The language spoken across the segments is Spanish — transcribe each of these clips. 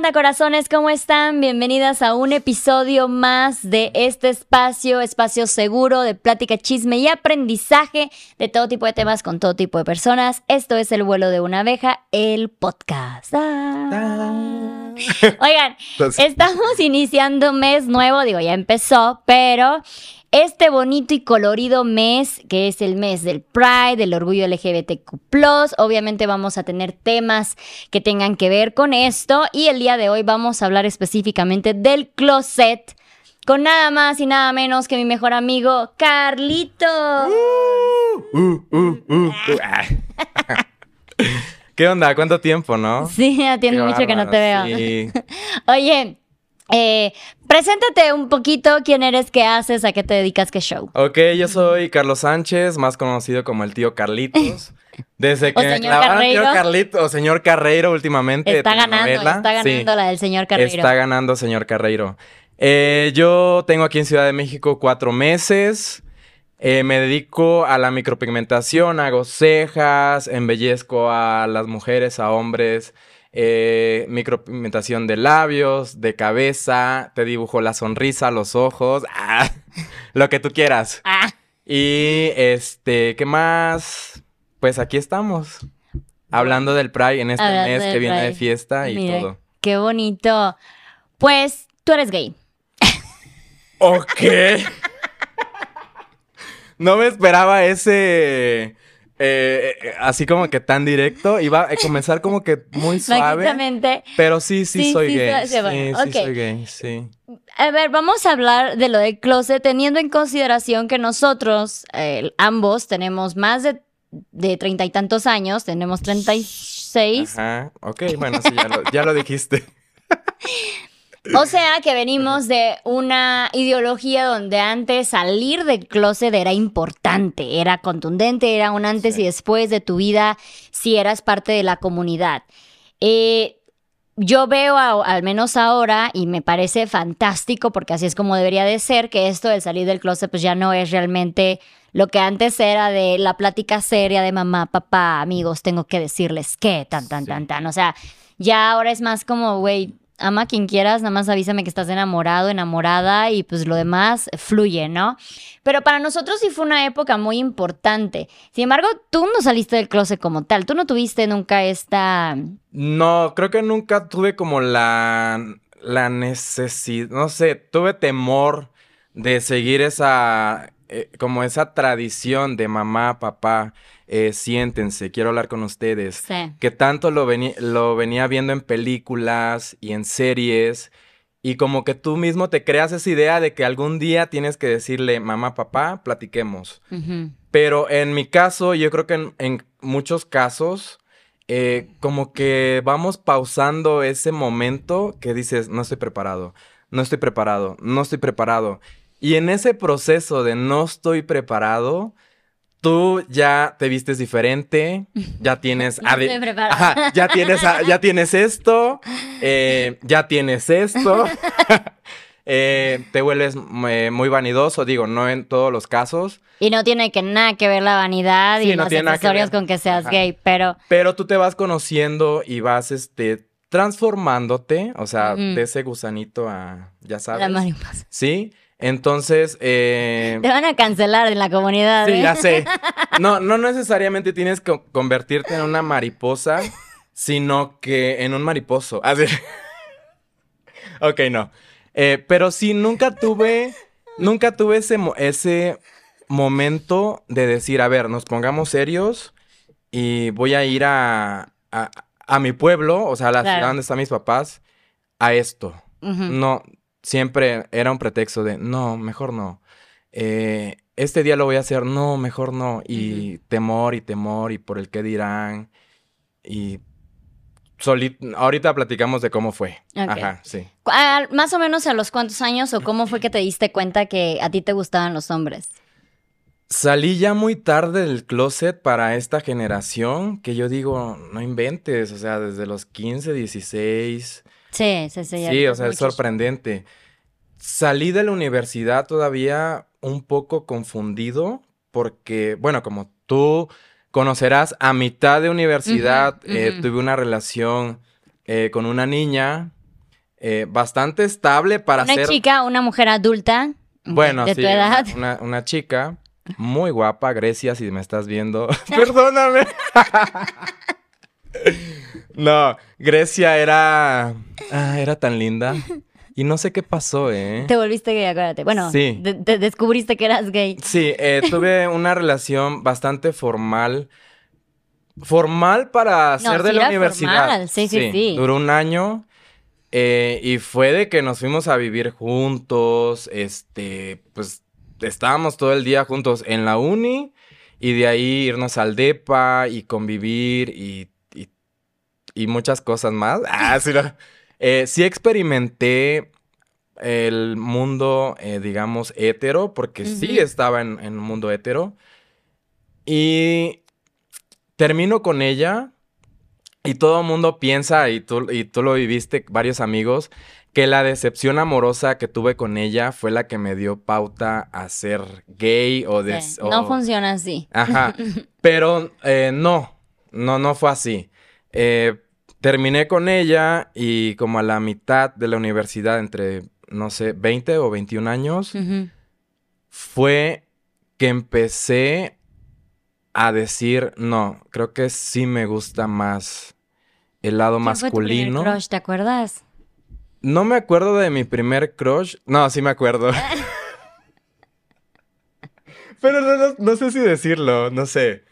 onda, corazones? ¿Cómo están? Bienvenidas a un episodio más de este espacio, espacio seguro de plática, chisme y aprendizaje de todo tipo de temas con todo tipo de personas. Esto es El vuelo de una abeja, el podcast. Ah. Oigan, estamos iniciando mes nuevo, digo, ya empezó, pero este bonito y colorido mes, que es el mes del Pride, del orgullo LGBTQ, obviamente vamos a tener temas que tengan que ver con esto. Y el día de hoy vamos a hablar específicamente del closet. Con nada más y nada menos que mi mejor amigo, Carlito. Uh, uh, uh, ¿Qué onda? ¿Cuánto tiempo, no? Sí, tiene mucho que no te veo. Oye, eh, preséntate un poquito, quién eres, qué haces, a qué te dedicas, qué show. Ok, yo soy Carlos Sánchez, más conocido como el tío Carlitos. Desde que o señor Carreiro. Tío Carlito, o señor Carreiro últimamente. Está ganando, está ganando la del señor Carreiro. Está ganando señor Carreiro. Eh, yo tengo aquí en Ciudad de México cuatro meses. Eh, me dedico a la micropigmentación, hago cejas, embellezco a las mujeres, a hombres eh, micropigmentación de labios, de cabeza, te dibujo la sonrisa, los ojos, ah, lo que tú quieras. Ah. Y este, ¿qué más? Pues aquí estamos. Hablando del Pride en este mes que viene de fiesta y todo. Qué bonito. Pues tú eres gay. Ok. no me esperaba ese eh, eh, así como que tan directo. Iba a comenzar como que muy suave. Pero sí, sí, soy gay. Sí, sí, soy gay, sí. A ver, vamos a hablar de lo del closet, teniendo en consideración que nosotros, eh, ambos, tenemos más de, de treinta y tantos años, tenemos treinta y seis. Ajá, ok, bueno, sí, ya lo, ya lo dijiste. O sea que venimos de una ideología donde antes salir del closet era importante, era contundente, era un antes y después de tu vida si eras parte de la comunidad. Eh, yo veo, al menos ahora, y me parece fantástico porque así es como debería de ser, que esto de salir del closet pues ya no es realmente lo que antes era de la plática seria de mamá, papá, amigos, tengo que decirles qué, tan, tan, tan, tan. O sea, ya ahora es más como, güey, ama a quien quieras, nada más avísame que estás enamorado, enamorada y pues lo demás fluye, ¿no? Pero para nosotros sí fue una época muy importante. Sin embargo, tú no saliste del closet como tal, tú no tuviste nunca esta... No, creo que nunca tuve como la, la necesidad, no sé, tuve temor de seguir esa, eh, como esa tradición de mamá, papá eh, siéntense, quiero hablar con ustedes. Que tanto lo, lo venía viendo en películas y en series. Y como que tú mismo te creas esa idea de que algún día tienes que decirle, mamá, papá, platiquemos. Pero en mi caso, yo creo que en, muchos casos, eh, como que vamos pausando ese momento que dices, no estoy preparado, no estoy preparado, no estoy preparado. Y en ese proceso de no estoy preparado, tú ya te vistes diferente, ya tienes... ya, tienes ya tienes esto, eh, ya tienes esto. Eh, te vuelves eh, muy vanidoso, digo, no en todos los casos. Y no tiene que nada que ver la vanidad y los accesorios con que seas gay, pero... Pero tú te vas conociendo y vas, este, transformándote, o sea, de ese gusanito a, ya sabes. La mariposa. Sí, entonces. Eh, Te van a cancelar en la comunidad. Sí, ya ¿eh? sé. No, no necesariamente tienes que convertirte en una mariposa, sino que en un mariposo. Así. ok, no. Eh, pero sí, nunca tuve. Nunca tuve ese, ese momento de decir, a ver, nos pongamos serios y voy a ir a, a, mi pueblo, o sea, a la ciudad donde están mis papás, a esto. No, siempre era un pretexto de, no, mejor no. Eh, este día lo voy a hacer, no, mejor no. Y temor y temor y por el qué dirán. Y ahorita platicamos de cómo fue. Ajá, sí. más o menos a los cuántos años o cómo fue que te diste cuenta que a ti te gustaban los hombres. Salí ya muy tarde del closet para esta generación, que yo digo, no inventes, o sea, desde los 15, 16, Sí, sí, sí. Sí, o sea, es sorprendente. Salí de la universidad todavía un poco confundido porque, bueno, como tú conocerás, a mitad de universidad eh, tuve una relación eh, con una niña eh, bastante estable para Una ser... chica, una mujer adulta. Bueno, de sí, tu edad. Una, una chica muy guapa, Grecia, si me estás viendo. Perdóname. no, Grecia era. ah, era tan linda. Y no sé qué pasó, ¿eh? Te volviste gay, acuérdate. Bueno, Sí. de- te descubriste que eras gay. Sí, eh, tuve una relación bastante formal. Formal para No, ser de sí la universidad. formal, sí, sí, sí. Duró un año. eh, y fue de que nos fuimos a vivir juntos. Este, pues estábamos todo el día juntos en la uni. Y de ahí irnos al DEPA y convivir y, y, muchas cosas más. Ah, sí, no. Eh, sí experimenté el mundo, eh, digamos, hetero, porque sí estaba en, en un mundo hetero. Y termino con ella y todo el mundo piensa, y tú, y tú lo viviste, varios amigos, que la decepción amorosa que tuve con ella fue la que me dio pauta a ser gay o de... Sí, o- No funciona así. Ajá. Pero eh, no, no, no fue así. Eh, terminé con ella y como a la mitad de la universidad, entre, no sé, 20 o 21 años, fue que empecé a decir, no, creo que sí me gusta más el lado ¿Quién fue tu primer masculino. crush, ¿Te acuerdas? No me acuerdo de mi primer crush. No, sí me acuerdo. Pero no, no- no sé si decirlo, no sé.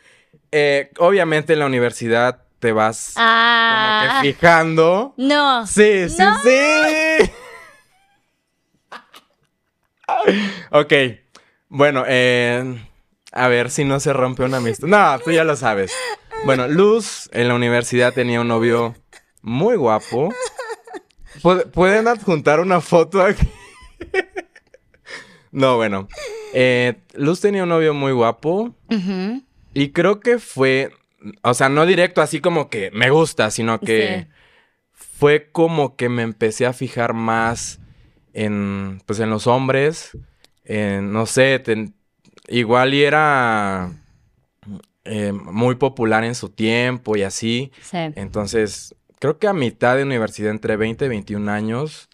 Eh, obviamente en la universidad te vas Ah. como que fijando. No. Sí, sí, No. sí. ok. Bueno, eh, a ver si no se rompe una amistad. No, tú ya lo sabes. Bueno, Luz en la universidad tenía un novio muy guapo. Pu- ¿Pueden adjuntar una foto aquí? no, bueno. Eh, Luz tenía un novio muy guapo. Y creo que fue, o sea, no directo así como que me gusta, sino que Sí. fue como que me empecé a fijar más en, pues, en los hombres. en, no sé, ten- igual y era eh, muy popular en su tiempo y así. Sí. Entonces, creo que a mitad de universidad, entre 20 y 21 años,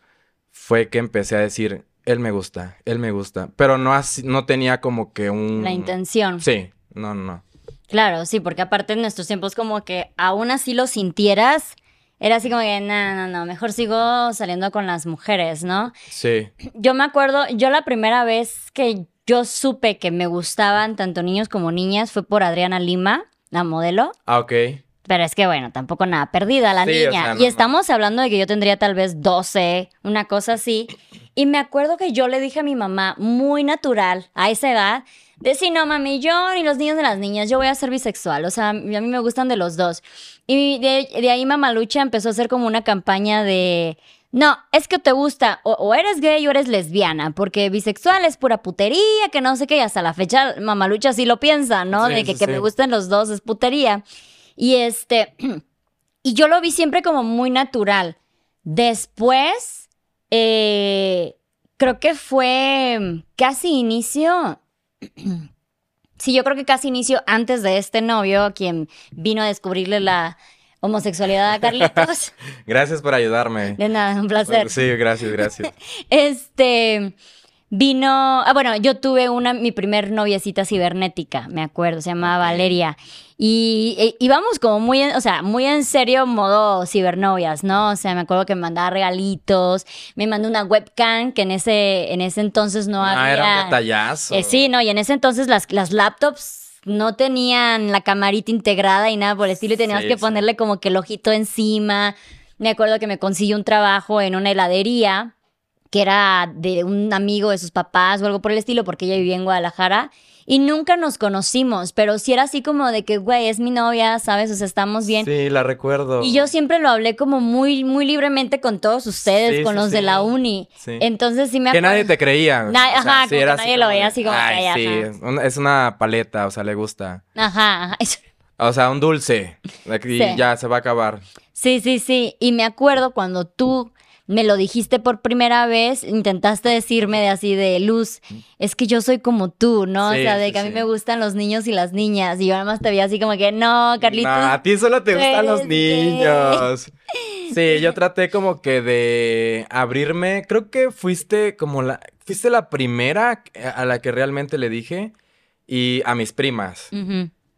fue que empecé a decir, él me gusta, él me gusta. Pero no, así, no tenía como que un... La intención. Sí, no, no. Claro, sí, porque aparte en nuestros tiempos como que aún así lo sintieras, era así como que, no, no, no, mejor sigo saliendo con las mujeres, ¿no? Sí. Yo me acuerdo, yo la primera vez que yo supe que me gustaban tanto niños como niñas fue por Adriana Lima, la modelo. Ah, ok. Pero es que bueno, tampoco nada perdida la Sí, o niña. sea, no, y no. estamos hablando de que yo tendría tal vez 12, una cosa así. Y me acuerdo que yo le dije a mi mamá, muy natural, a esa edad, de sí, no, mami, yo ni los niños de las niñas, yo voy a ser bisexual. O sea, a mí me gustan de los dos. Y de, de ahí Mamalucha empezó a hacer como una campaña de... No, es que te gusta, o, o eres gay o eres lesbiana, porque bisexual es pura putería, que no sé qué, y hasta la fecha Mamalucha sí lo piensa, ¿no? Sí, de que, sí, que sí. me gustan los dos es putería. Y este, y yo lo vi siempre como muy natural. Después, eh, creo que fue casi inicio. Sí, yo creo que casi inicio antes de este novio, quien vino a descubrirle la homosexualidad a Carlitos. Gracias por ayudarme. De nada, un placer. Sí, gracias, gracias. Este vino, ah, bueno, yo tuve una, mi primer noviecita cibernética, me acuerdo, se llamaba Valeria. Y e- íbamos como muy, en- o sea, muy en serio modo cibernovias, ¿no? O sea, me acuerdo que me mandaba regalitos, me mandó una webcam que en ese, en ese entonces no Ah, había. era un detallazo. Eh, sí, no, y en ese entonces las, las laptops no tenían la camarita integrada y nada por el estilo, y tenías Sí, que sí. ponerle como que el ojito encima. Me acuerdo que me consiguió un trabajo en una heladería que era de un amigo de sus papás o algo por el estilo, porque ella vivía en Guadalajara. Y nunca nos conocimos, pero sí era así como de que, güey, es mi novia, ¿sabes? O sea, estamos bien. Sí, la recuerdo. Y yo siempre lo hablé como muy, muy libremente con todos ustedes, Sí, con sí, los de la uni. Sí. Entonces sí me Que acuerdo- nadie te creía. Na- ajá, como que nadie lo veía así como que, "Ay, ajá". sí, es una- es una paleta, o sea, le gusta. Ajá, ajá. O sea, un dulce. Y ya se va a acabar. Sí, sí, sí. Y me acuerdo cuando tú me lo dijiste por primera vez, intentaste decirme de así de luz, es que yo soy como tú, ¿no? Sí, o sea, de sí, que a mí sí. me gustan los niños y las niñas. Y yo nada más te veía así como que, no, Carlitos. Nah, a ti solo te gustan los eres gay". niños. Sí, yo traté como que de abrirme. Creo que fuiste como la. Fuiste la primera a la que realmente le dije. Y a mis primas.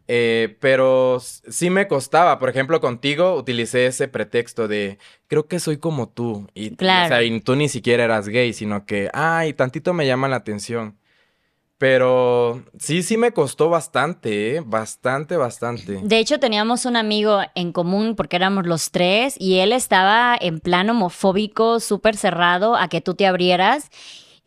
Eh, pero sí me costaba. Por ejemplo, contigo utilicé ese pretexto de creo que soy como tú. Y, claro. o sea, y tú ni siquiera eras gay, sino que, ay, tantito me llama la atención. Pero sí, sí me costó bastante, ¿eh? bastante, bastante. De hecho, teníamos un amigo en común porque éramos los tres y él estaba en plan homofóbico, súper cerrado a que tú te abrieras.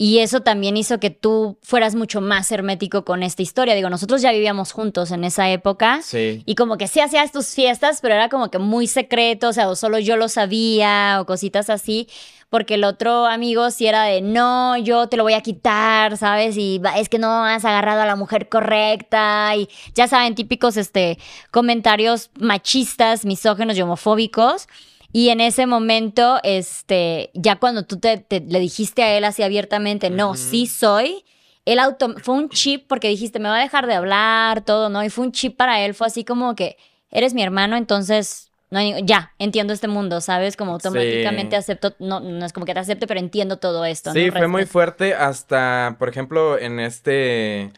Y eso también hizo que tú fueras mucho más hermético con esta historia. Digo, nosotros ya vivíamos juntos en esa época. Sí. Y como que sí hacías tus fiestas, pero era como que muy secreto, o sea, o solo yo lo sabía, o cositas así. Porque el otro amigo sí era de, no, yo te lo voy a quitar, ¿sabes? Y es que no has agarrado a la mujer correcta. Y ya saben, típicos este, comentarios machistas, misógenos y homofóbicos. Y en ese momento, este, ya cuando tú te, le dijiste a él así abiertamente, no, sí soy, él auto, fue un chip porque dijiste, me va a dejar de hablar, todo, ¿no? Y fue un chip para él, fue así como que, eres mi hermano, entonces, no ya, entiendo este mundo, ¿sabes? Como automáticamente acepto, no, no es como que te acepte, pero entiendo todo esto. Sí, fue muy fuerte hasta, por ejemplo, en este...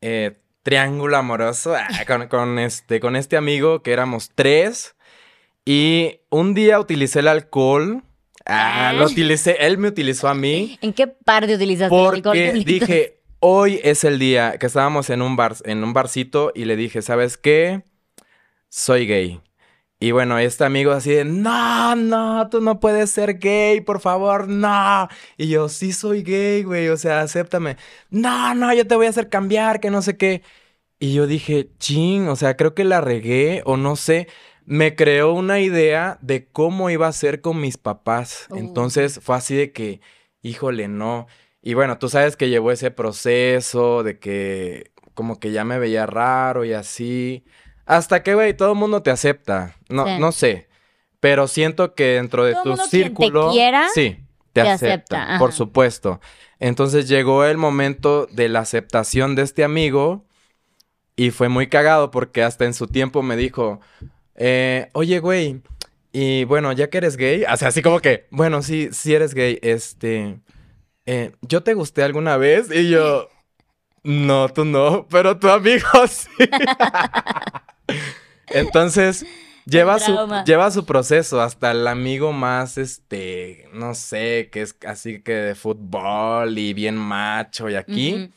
Eh, triángulo amoroso ah, con, con, este, con este amigo que éramos tres. Y un día utilicé el alcohol. Ah, lo utilicé, él me utilizó a mí. ¿En qué parte utilizaste el alcohol? Porque dije, hoy es el día que estábamos en un bar, en un barcito y le dije, ¿sabes qué? Soy gay. Y bueno, este amigo así de, no, no, tú no puedes ser gay, por favor, no. Y yo, sí soy gay, güey, o sea, acéptame. No, no, yo te voy a hacer cambiar, que no sé qué. Y yo dije, ching, o sea, creo que la regué o no sé me creó una idea de cómo iba a ser con mis papás. Oh. Entonces fue así de que, híjole, no. Y bueno, tú sabes que llevó ese proceso de que como que ya me veía raro y así. Hasta que, güey, todo el mundo te acepta. No, no sé. Pero siento que dentro de tu círculo. sí, te, acepta. por supuesto. Entonces llegó el momento de la aceptación de este amigo. Y fue muy cagado porque hasta en su tiempo me dijo, eh, oye, güey, y bueno, ya que eres gay, o sea, así como que, bueno, sí, sí eres gay, este, eh, ¿yo te gusté alguna vez? Y yo, no, tú no, pero tu amigo sí. Entonces, lleva su, lleva su proceso hasta el amigo más, este, no sé, que es así que de fútbol y bien macho y aquí,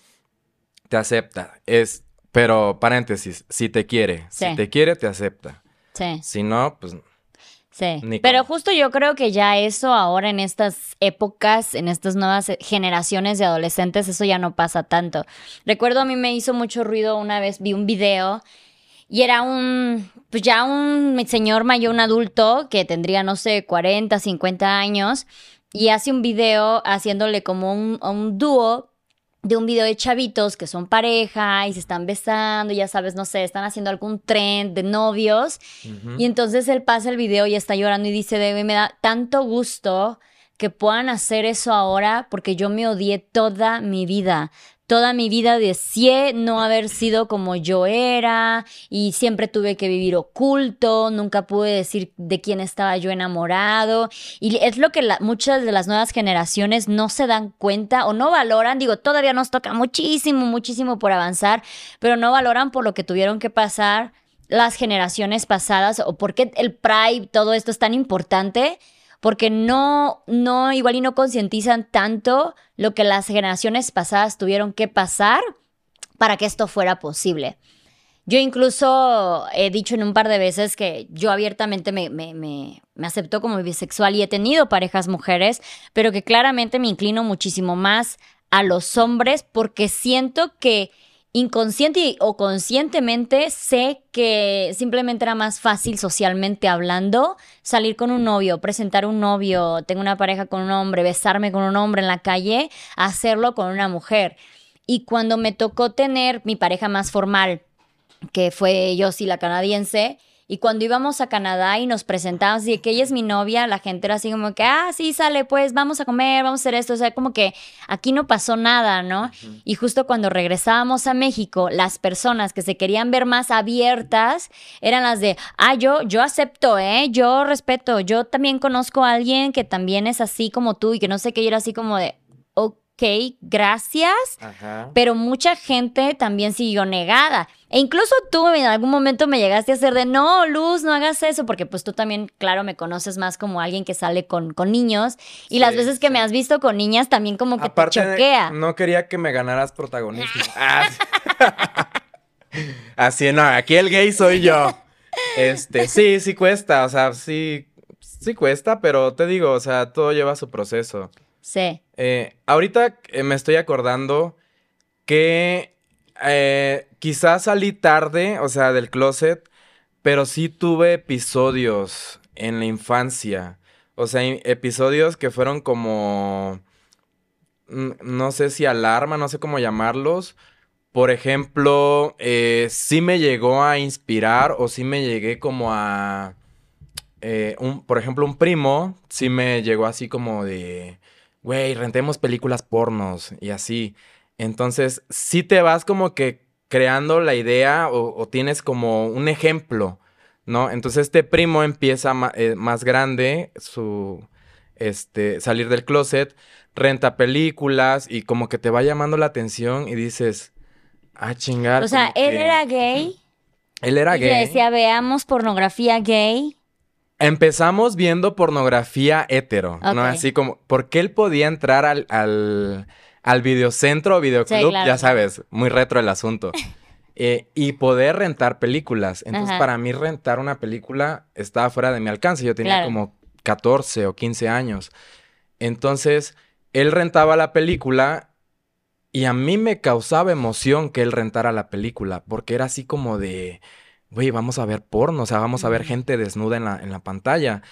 te acepta. Es, pero paréntesis, si te quiere, si te quiere, te acepta. Sí. Si no, pues... Sí, pero justo yo creo que ya eso ahora en estas épocas, en estas nuevas generaciones de adolescentes, eso ya no pasa tanto. Recuerdo a mí me hizo mucho ruido una vez, vi un video y era un, pues ya un señor mayor, un adulto que tendría, no sé, 40, 50 años y hace un video haciéndole como un, un dúo de un video de chavitos que son pareja y se están besando, ya sabes, no sé, están haciendo algún trend de novios. Y entonces él pasa el video y está llorando y dice, Debe, me da tanto gusto que puedan hacer eso ahora porque yo me odié toda mi vida toda mi vida deseé no haber sido como yo era y siempre tuve que vivir oculto, nunca pude decir de quién estaba yo enamorado. Y es lo que muchas de las nuevas generaciones no se dan cuenta o no valoran. Digo, todavía nos toca muchísimo, muchísimo por avanzar, pero no valoran por lo que tuvieron que pasar las generaciones pasadas o por qué el Pride, todo esto es tan importante porque no, no, igual y no concientizan tanto lo que las generaciones pasadas tuvieron que pasar para que esto fuera posible. Yo incluso he dicho en un par de veces que yo abiertamente me, me, me, me, acepto como bisexual y he tenido parejas mujeres, pero que claramente me inclino muchísimo más a los hombres porque siento que inconsciente o conscientemente sé que simplemente era más fácil socialmente hablando salir con un novio, presentar un novio, tengo una pareja con un hombre, besarme con un hombre en la calle, hacerlo con una mujer. Y cuando me tocó tener mi pareja más formal, que fue yo sí la canadiense, Y cuando íbamos a Canadá y nos presentábamos, y que ella es mi novia, la gente era así como que, ah, sí, sale, pues vamos a comer, vamos a hacer esto. O sea, como que aquí no pasó nada, ¿no? Y justo cuando regresábamos a México, las personas que se querían ver más abiertas eran las de, ah, yo, yo acepto, ¿eh? Yo respeto, yo también conozco a alguien que también es así como tú y que no sé qué, y era así como de, ok, gracias, pero mucha gente también siguió negada. E incluso tú en algún momento me llegaste a hacer de, no, Luz, no hagas eso, porque pues tú también, claro, me conoces más como alguien que sale con, con niños. Y las veces que me has visto con niñas también como que te choquea. No quería que me ganaras protagonismo. Ah, Así, no, aquí el gay soy yo. Este, sí, sí cuesta, o sea, sí, sí cuesta, pero te digo, o sea, todo lleva su proceso. Sí. Eh, ahorita eh, me estoy acordando que eh, quizás salí tarde, o sea, del closet, pero sí tuve episodios en la infancia. O sea, episodios que fueron como, no sé si alarma, no sé cómo llamarlos. Por ejemplo, sí me llegó a inspirar o sí me llegué como a... un, por ejemplo, un primo sí me llegó así como de güey, rentemos películas pornos y así. Entonces, si te vas como que creando la idea o, tienes como un ejemplo, ¿no? Entonces este primo empieza eh, más grande, su, este, salir del closet, renta películas y como que te va llamando la atención y dices, ah, chingar. O sea, él era gay. Él era gay. Y decía, veamos pornografía gay. Empezamos viendo pornografía hetero, ¿no? Así como, porque él podía entrar al, al, al videocentro o videoclub, ya sabes, muy retro el asunto. Eh, y poder rentar películas. Entonces, para mí, rentar una película estaba fuera de mi alcance. Yo tenía como 14 o 15 años. Entonces, él rentaba la película y a mí me causaba emoción que él rentara la película, porque era así como de güey, vamos a ver porno, o sea, vamos a ver gente desnuda en la, en la pantalla.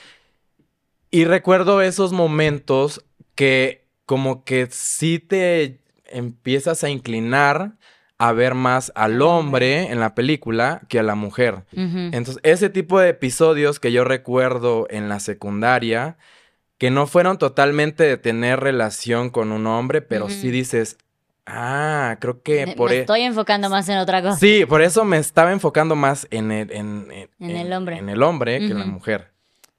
Y recuerdo esos momentos que como que sí te empiezas a inclinar a ver más al hombre en la película que a la mujer. Entonces, ese tipo de episodios que yo recuerdo en la secundaria, que no fueron totalmente de tener relación con un hombre, pero sí dices, Ah, creo que por eso. Estoy enfocando más en otra cosa. Sí, por eso me estaba enfocando más en el, en, el hombre. En el hombre que en la mujer.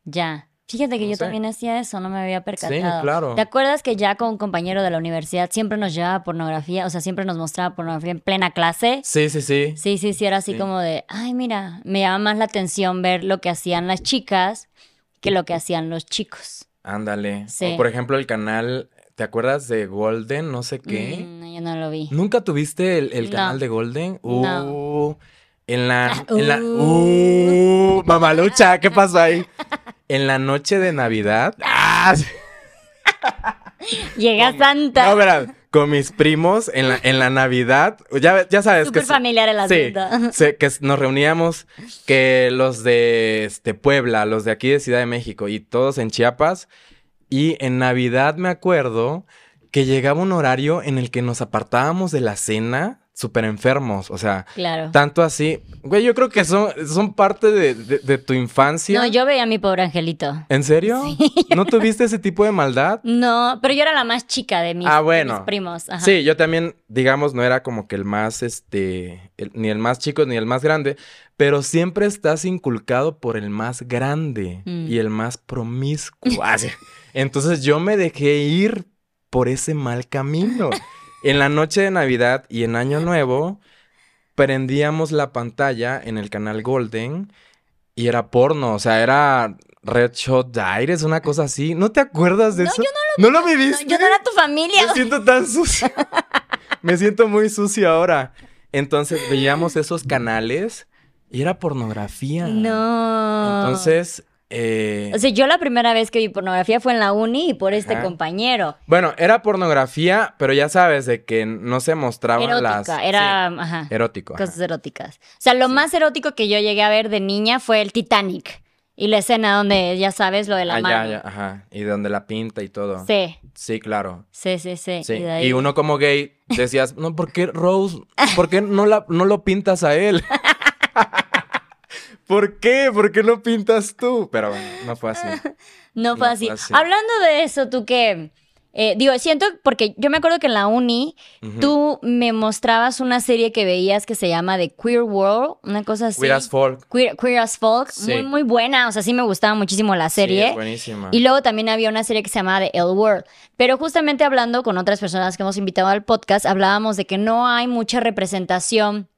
Ya. Fíjate que yo también hacía eso, no me había percatado. Sí, claro. ¿Te acuerdas que ya con un compañero de la universidad siempre nos llevaba pornografía? O sea, siempre nos mostraba pornografía en plena clase. Sí, sí, sí. Sí, sí, sí, era así como de, ay, mira, me llama más la atención ver lo que hacían las chicas que lo que hacían los chicos. Ándale. Sí. O por ejemplo, el canal ¿Te acuerdas de Golden? No sé qué. Mm, no, yo no lo vi. ¿Nunca tuviste el, canal de Golden? Uh, En la. En la uh, uh mamalucha, ¿qué pasó ahí? En la noche de Navidad. ¡Ah! Llega Santa. No, verdad. Con mis primos en la, en la Navidad. Ya, ya sabes Súper que. familiar el asunto. Sí, que nos reuníamos que los de este, Puebla, los de aquí de Ciudad de México y todos en Chiapas y en Navidad me acuerdo que llegaba un horario en el que nos apartábamos de la cena súper enfermos, o sea, claro. tanto así. Güey, yo creo que son, son parte de, tu infancia. No, yo veía a mi pobre angelito. ¿En serio? Sí. ¿No tuviste ese tipo de maldad? No, pero yo era la más chica de mis, ah, bueno. primos. Sí, yo también, digamos, no era como que el más, este, ni el más chico ni el más grande, pero siempre estás inculcado por el más grande mm. y el más promiscuo. Entonces yo me dejé ir por ese mal camino. En la noche de Navidad y en Año Nuevo, prendíamos la pantalla en el canal Golden y era porno, o sea, era Red Shot Diaries, una cosa así. ¿No te acuerdas de eso? Yo no lo, ¿No lo viviste. yo no era tu familia. Me siento tan sucio. Me siento muy sucio ahora. Entonces veíamos esos canales y era pornografía. No. Entonces eh, o sea, yo la primera vez que vi pornografía fue en la uni y por este compañero. Bueno, era pornografía, pero ya sabes de que no se mostraban Erótica, las... Era, ajá. Erótico. Cosas eróticas. O sea, lo más erótico que yo llegué a ver de niña fue el Titanic. Y la escena donde, ya sabes, lo de la ah, mano. Ya, ya, ajá. Y donde la pinta y todo. Sí. Sí, claro. Sí, sí, sí. Y, uno como gay decías, no, ¿por qué Rose? ¿Por qué no, la, no lo pintas a él? ¿Por qué? ¿Por qué no pintas tú? Pero bueno, no fue así. No fue No así. fue así. Hablando de eso, tú que... eh, digo, siento, porque yo me acuerdo que en la uni tú me mostrabas una serie que veías que se llama The Queer World, una cosa así. Queer as folk. Queer, Queer as Folk, Sí. muy, muy buena, o sea, sí me gustaba muchísimo la Sí, serie. es buenísima. Y luego también había una serie que se llamaba The L World. Pero justamente hablando con otras personas que hemos invitado al podcast, hablábamos de que no hay mucha representación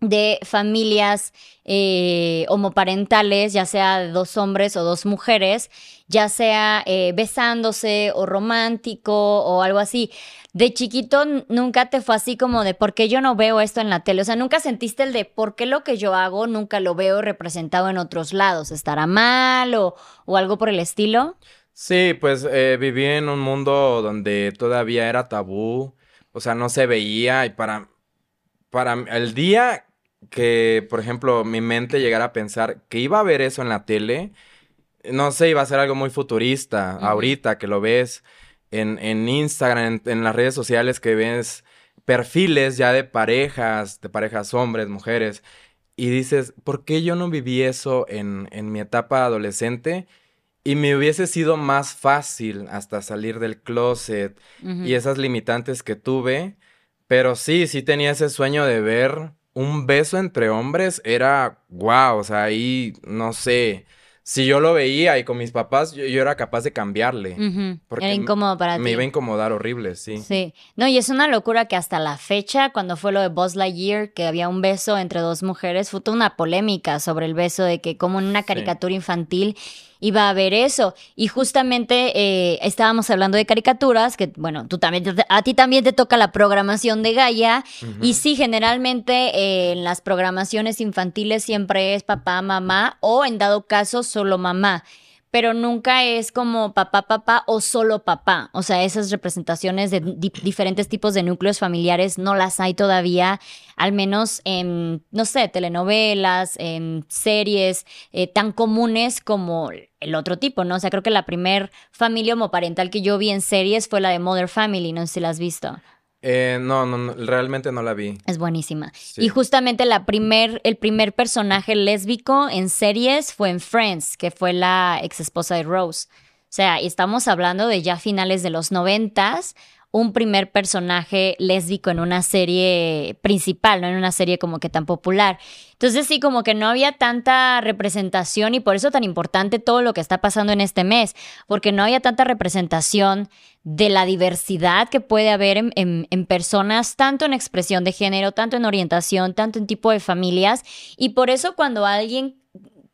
de familias eh, homoparentales, ya sea de dos hombres o dos mujeres, ya sea eh, besándose o romántico o algo así. De chiquito nunca te fue así como de por qué yo no veo esto en la tele. O sea, nunca sentiste el de por qué lo que yo hago nunca lo veo representado en otros lados. ¿Estará mal o, o algo por el estilo? Sí, pues eh, viví en un mundo donde todavía era tabú, o sea, no se veía y para, para el día que, por ejemplo, mi mente llegara a pensar que iba a ver eso en la tele, no sé, iba a ser algo muy futurista. Ahorita que lo ves en, en Instagram, en, en las redes sociales, que ves perfiles ya de parejas, de parejas hombres, mujeres, y dices, ¿por qué yo no viví eso en, en mi etapa adolescente? Y me hubiese sido más fácil hasta salir del closet y esas limitantes que tuve. Pero sí, sí tenía ese sueño de ver un beso entre hombres. Era wow, o sea, ahí no sé. Si yo lo veía y con mis papás, yo, yo era capaz de cambiarle. Porque Era incómodo para Me ti. iba a incomodar horrible, sí. Sí. No, y es una locura que hasta la fecha, cuando fue lo de Buzz Lightyear, que había un beso entre dos mujeres, fue toda una polémica sobre el beso de que como en una caricatura infantil iba a haber eso. Y justamente eh, estábamos hablando de caricaturas, que bueno, tú también, a ti también te toca la programación de Gaia. Y sí, generalmente eh, en las programaciones infantiles siempre es papá, mamá o en dado caso solo mamá. Pero nunca es como papá, papá o solo papá. O sea, esas representaciones de di- diferentes tipos de núcleos familiares no las hay todavía, al menos en, no sé, telenovelas, en series eh, tan comunes como el otro tipo, ¿no? O sea, creo que la primer familia homoparental que yo vi en series fue la de Mother Family, no sé si la has visto. Eh, no, no, no, realmente no la vi. Es buenísima. Sí. Y justamente la primer, el primer personaje lésbico en series fue en Friends, que fue la ex esposa de Rose. O sea, estamos hablando de ya finales de los noventas, un primer personaje lésbico en una serie principal, no en una serie como que tan popular. Entonces sí, como que no había tanta representación y por eso tan importante todo lo que está pasando en este mes, porque no había tanta representación de la diversidad que puede haber en, en- en personas, tanto en expresión de género, tanto en orientación, tanto en tipo de familias. Y por eso cuando alguien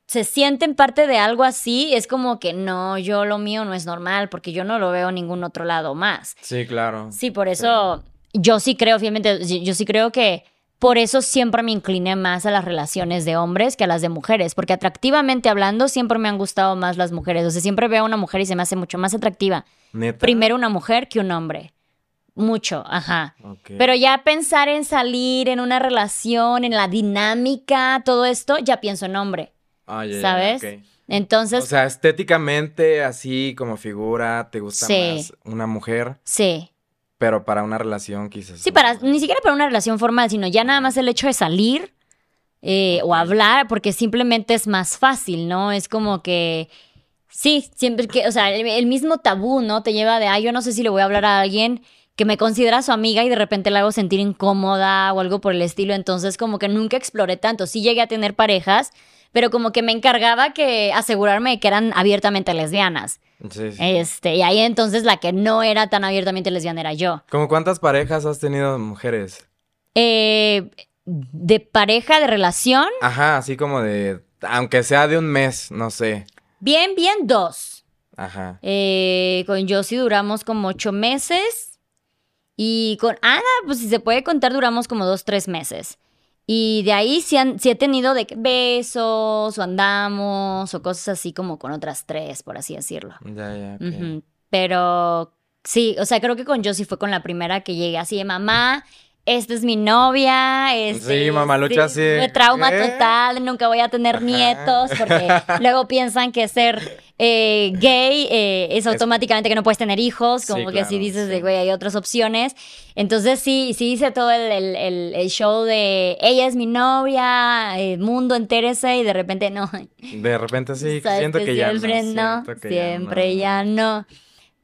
se sienten parte de algo así, es como que no, yo lo mío no es normal, porque yo no lo veo en ningún otro lado más. Sí, claro. Sí, por eso yo sí creo, obviamente, yo sí creo que por eso siempre me incliné más a las relaciones de hombres que a las de mujeres, porque atractivamente hablando siempre me han gustado más las mujeres, o sea, siempre veo a una mujer y se me hace mucho más atractiva. Neta. Primero una mujer que un hombre. Mucho, ajá. Pero ya pensar en salir, en una relación, en la dinámica, todo esto, ya pienso en hombre. Ah, ¿sabes? Entonces, O sea, estéticamente, así como figura, te gusta Sí. más una mujer, sí. pero para una relación quizás. Sí, para, ni siquiera para una relación formal, sino ya nada más el hecho de salir eh, o hablar, porque simplemente es más fácil, ¿no? Es como que, sí, siempre que, o sea, el, el mismo tabú, ¿no? Te lleva de, ay, yo no sé si le voy a hablar a alguien que me considera su amiga y de repente la hago sentir incómoda o algo por el estilo, entonces como que nunca exploré tanto, sí llegué a tener parejas, pero como que me encargaba que asegurarme de que eran abiertamente lesbianas. Sí, sí. Este, y ahí entonces la que no era tan abiertamente lesbiana era yo. ¿Cómo cuántas parejas has tenido mujeres? Eh, de pareja, de relación, Ajá, así como de, aunque sea de un mes, no sé. bien, bien, dos. Ajá. Eh, con Josie duramos como ocho meses. Y con Ana, pues si se puede contar, duramos como dos, tres meses. Y de ahí sí, han- sí he tenido de besos o andamos o cosas así como con otras tres, por así decirlo. Ya, ya, ok. Ujú. Pero sí, o sea, creo que con Josie fue con la primera que llegué así de mamá. Esta es mi novia, este, Sí, mamalucha, sí. trauma ¿Qué? total, nunca voy a tener nietos, porque luego piensan que ser eh, gay eh, es automáticamente que no puedes tener hijos, Sí, como que claro, si dices de, sí. güey, hay otras opciones. Entonces sí, sí hice todo el, el- el- el show de, ella es mi novia, el mundo entérese, y de repente no. De repente sí, siento que, ya no. siempre no, que siempre no. ya no.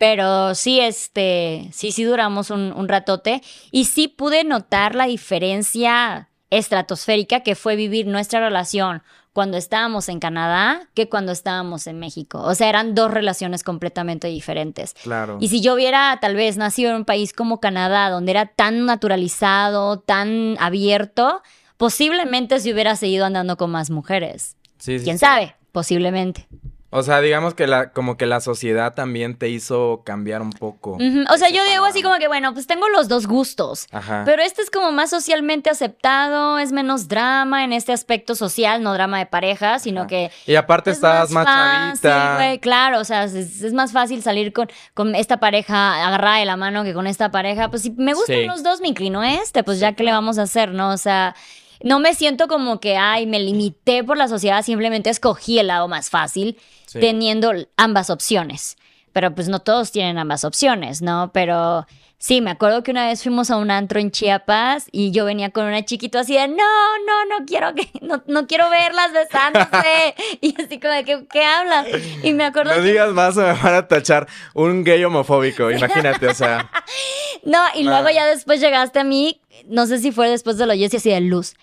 Pero sí, este, sí, sí duramos un, un ratote y sí pude notar la diferencia estratosférica que fue vivir nuestra relación cuando estábamos en Canadá que cuando estábamos en México. O sea, eran dos relaciones completamente diferentes. Claro. Y si yo hubiera tal vez nacido en un país como Canadá, donde era tan naturalizado, tan abierto, posiblemente se hubiera seguido andando con más mujeres. Sí, sí, ¿Quién sí. sabe? Posiblemente. O sea, digamos que la, como que la sociedad también te hizo cambiar un poco. O sea, yo digo así como que, bueno, pues tengo los dos gustos. Ajá. Pero este es como más socialmente aceptado, es menos drama en este aspecto social, no drama de pareja, sino Ajá. que... Y aparte es estás más, fácil, chavita. claro, o sea, es, es más fácil salir con, con esta pareja agarrada de la mano que con esta pareja. Pues si me gustan Sí. los dos, me inclino a este, pues ya qué le vamos a hacer, ¿no? O sea, no me siento como que, ay, me limité por la sociedad, simplemente escogí el lado más fácil Sí. teniendo ambas opciones. Pero pues no todos tienen ambas opciones, ¿no? Pero sí, me acuerdo que una vez fuimos a un antro en Chiapas y yo venía con una chiquito así de, no, no, no quiero que, no, no quiero verlas besándose. y así como de, ¿qué, qué hablas? Y me acuerdo No que- digas más o me van a tachar un gay homofóbico, imagínate, o sea. No, y luego Ah. ya después llegaste a mí, no sé si fue después de lo Jessy así de luz.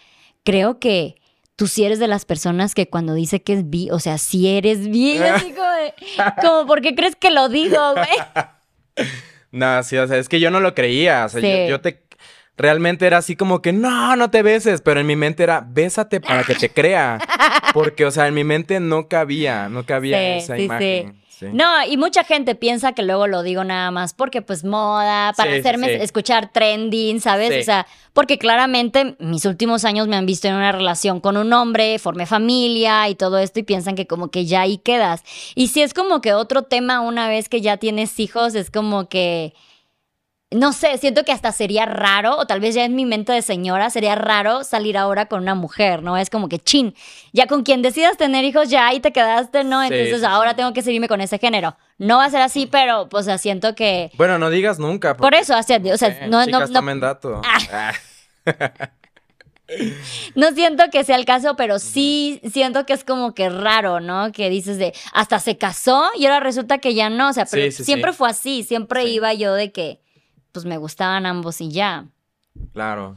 Creo que tú sí eres de las personas que cuando dice que es bi, o sea, sí eres bi, yo así como de, como, ¿por qué crees que lo digo, güey? No, sí, o sea, es que yo no lo creía. O sea, Sí. yo, yo te. Realmente era así como que no, no te beses. Pero en mi mente era bésate para que te crea. Porque, o sea, en mi mente no cabía, no cabía Sí, esa sí, imagen. Sí. No, y mucha gente piensa que luego lo digo nada más porque pues moda, para Sí, hacerme sí. escuchar trending, ¿sabes? O sea, porque claramente mis últimos años me han visto en una relación con un hombre, formé familia y todo esto y piensan que como que ya ahí quedas. Y si es como que otro tema una vez que ya tienes hijos, es como que... No sé, siento que hasta sería raro, o tal vez ya en mi mente de señora, sería raro salir ahora con una mujer, ¿no? Es como que chin, ya con quien decidas tener hijos, ya ahí te quedaste, ¿no? Entonces sí, ahora sí. tengo que seguirme con ese género. No va a ser así, pero, pues, o sea, siento que... Bueno, no digas nunca. Por eso, o sea, o sea, Eh, no, no, chicas, no, tomen dato. Ah. no siento que sea el caso, pero sí siento que es como que raro, ¿no? Que dices de, hasta se casó y ahora resulta que ya no, o sea, pero Sí, sí, siempre sí. fue así, siempre iba yo de que, pues, me gustaban ambos y ya. Claro.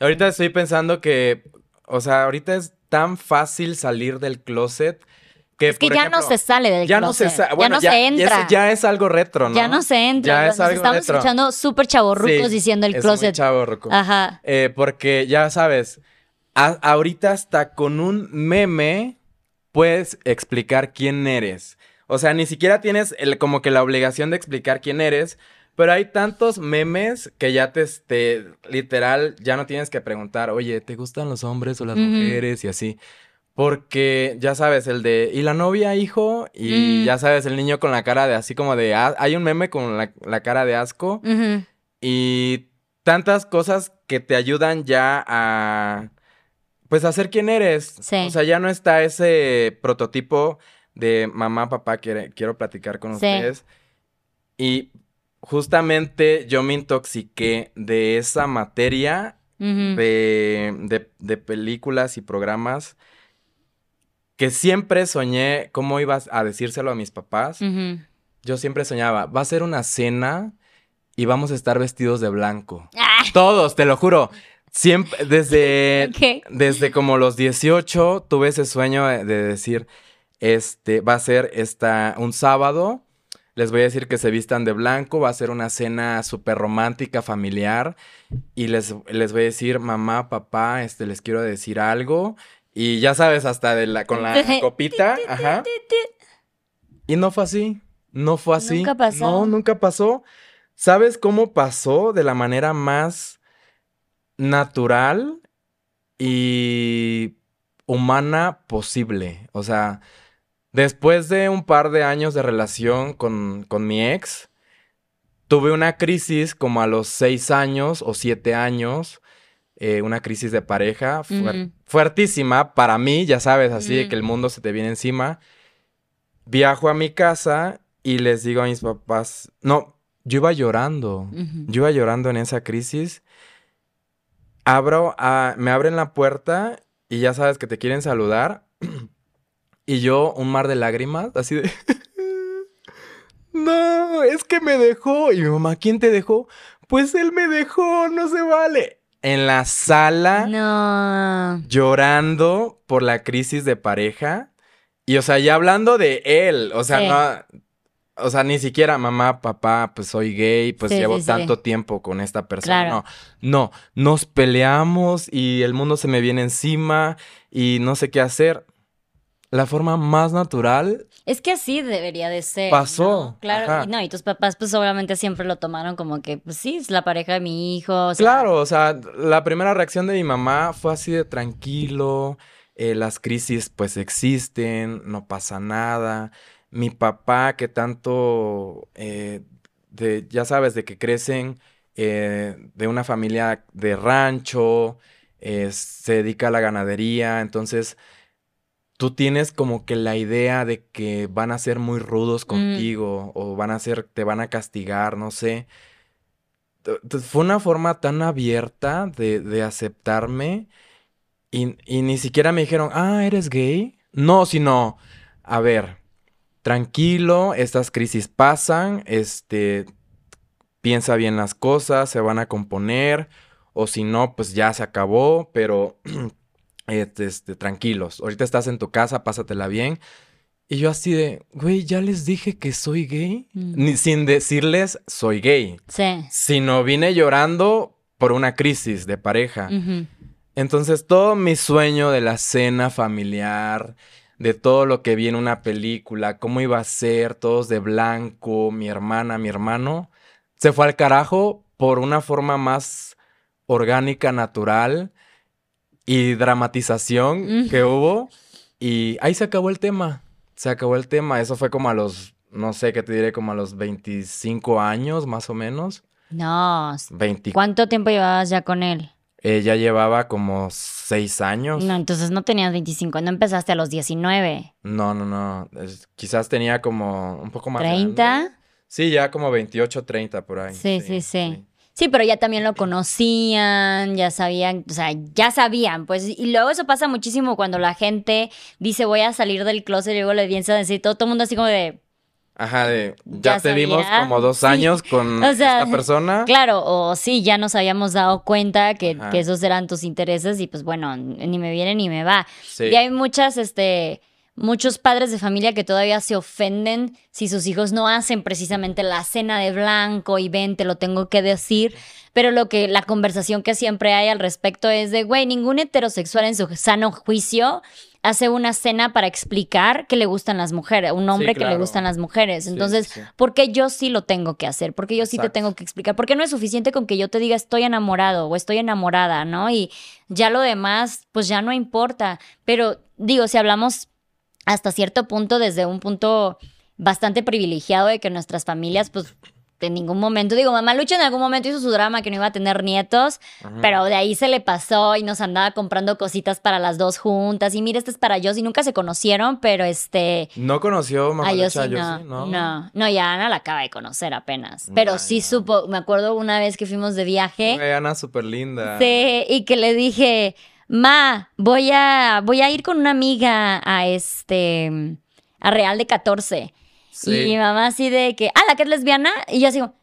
Ahorita estoy pensando que, o sea, ahorita es tan fácil salir del closet que, Es que ya no se sale del ya no se closet. sa- bueno, ya no se entra. es- ya es algo retro, ¿no? Ya no se entra. Ya Nos es algo estamos retro. escuchando súper chavorrucos Sí, diciendo el es muy closet. chavorruco. Ajá. Eh, porque ya sabes, ahorita hasta con un meme puedes explicar quién eres. O sea, ni siquiera tienes el, como que la obligación de explicar quién eres, pero hay tantos memes que ya te, este, literal, ya no tienes que preguntar, oye, ¿te gustan los hombres o las mujeres? Y así. Porque ya sabes, el de, ¿y la novia, hijo? Y Mm. ya sabes, el niño con la cara de así como de, "Ah", hay un meme con la, la cara de asco y tantas cosas que te ayudan ya a pues a ser quien eres. Sí. O sea, ya no está ese prototipo de mamá, papá, quiere- quiero platicar con Sí. ustedes. Y justamente yo me intoxiqué de esa materia de, de- de películas y programas que siempre soñé cómo ibas a decírselo a mis papás. Yo siempre soñaba, va a ser una cena y vamos a estar vestidos de blanco. Ah, Todos, te lo juro. Siempre, desde, desde como los 18 tuve ese sueño de, de decir, este, va a ser esta, un sábado, les voy a decir que se vistan de blanco, va a ser una cena súper romántica, familiar, y les, les voy a decir, mamá, papá, este, les quiero decir algo, y ya sabes, hasta de la, con la copita, ajá. Y no fue así, no fue así. Nunca pasó. No, nunca pasó. ¿Sabes cómo pasó? De la manera más natural y humana posible. O sea, después de un par de años de relación con, con mi ex, tuve una crisis como a los seis años o siete años, eh, una crisis de pareja fuertísima para mí, ya sabes, así que el mundo se te viene encima. Viajo a mi casa y les digo a mis papás, no, yo iba llorando, yo iba llorando en esa crisis. Abro, a- me abren la puerta y ya sabes que te quieren saludar. Y yo, un mar de lágrimas, así de... No, es que me dejó. Y mi mamá, ¿quién te dejó? Pues él me dejó, no se vale. En la sala, No. llorando por la crisis de pareja. Y, o sea, ya hablando de él, o sea, Sí. no... O sea, ni siquiera mamá, papá, pues soy gay, pues Sí, llevo sí, tanto tiempo con esta persona. Claro. No, no, nos peleamos y el mundo se me viene encima y no sé qué hacer. La forma más natural Es que así debería de ser. Pasó, ¿no? Claro. ajá. No, y tus papás, pues obviamente siempre lo tomaron como que, pues sí, es la pareja de mi hijo. o sea, Claro, o sea, la primera reacción de mi mamá fue así de tranquilo, eh, las crisis pues existen, no pasa nada. Mi papá que tanto, eh, de, ya sabes, de que crecen eh, de una familia de rancho, se dedica a la ganadería, entonces tú tienes como que la idea de que van a ser muy rudos contigo o van a ser, te van a castigar, no sé. Fue una forma tan abierta de, de aceptarme y, y ni siquiera me dijeron, ah, ¿eres gay? No, sino, a ver, tranquilo, estas crisis pasan, este, piensa bien las cosas, se van a componer, o si no, pues ya se acabó, pero este, este, tranquilos, ahorita estás en tu casa, pásatela bien. Y yo así de, güey, ya les dije que soy gay, Mm. ni sin decirles soy gay Sí. sino vine llorando por una crisis de pareja. Entonces todo mi sueño de la cena familiar, de todo lo que vi en una película, cómo iba a ser, todos de blanco, mi hermana, mi hermano, se fue al carajo por una forma más orgánica, natural y dramatización Mm. que hubo. Y ahí se acabó el tema. Se acabó el tema. Eso fue como a los, no sé qué te diré, como a los 25 años más o menos. No. 20. ¿Cuánto tiempo llevabas ya con él? Ella llevaba como seis años. No, entonces no tenías 25, no empezaste a los 19. No, no, no. Es- quizás tenía como un poco más. grande. ¿30? Sí, ya como 28, 30 por ahí. Sí, sí, sí. Sí, pero ya también lo conocían, ya sabían, o sea, ya sabían, pues, y luego eso pasa muchísimo cuando la gente dice voy a salir del closet y luego le piensa decir todo, todo el mundo así como de, Ajá, de. Ya, Ya te vimos como dos Sí. años con O sea, esta persona. claro, o sí, ya nos habíamos dado cuenta que, que esos eran tus intereses y pues bueno, ni me viene ni me va. Sí. Y hay muchas, este, muchos padres de familia que todavía se ofenden si sus hijos no hacen precisamente la cena de blanco y ven, te lo tengo que decir. Pero lo que, la conversación que siempre hay al respecto es de, güey, ningún heterosexual en su sano juicio hace una cena para explicar que le gustan las mujeres, un hombre que le gustan las mujeres. Entonces, sí, sí. ¿por qué yo sí lo tengo que hacer? ¿Por qué yo sí te tengo que explicar? ¿Por qué no es suficiente con que yo te diga estoy enamorado o estoy enamorada, ¿no? Y ya lo demás, pues ya no importa. Pero digo, si hablamos hasta cierto punto, desde un punto bastante privilegiado de que nuestras familias, pues en ningún momento, digo, mamá Lucha en algún momento hizo su drama que no iba a tener nietos, pero de ahí se le pasó y nos andaba comprando cositas para las dos juntas. Y mira, este es para yo, y nunca se conocieron, pero este... No conoció mamá yo Lucha, sí, no, sí, no, ¿no? no, ya Ana la acaba de conocer apenas. Pero Ya, sí supo, me acuerdo una vez que fuimos de viaje. Ana súper linda. Sí, y que le dije, ma, voy a, voy a ir con una amiga a este, a Real de 14. Sí. Y mi mamá así de que, ah, la que es lesbiana. Y yo así como,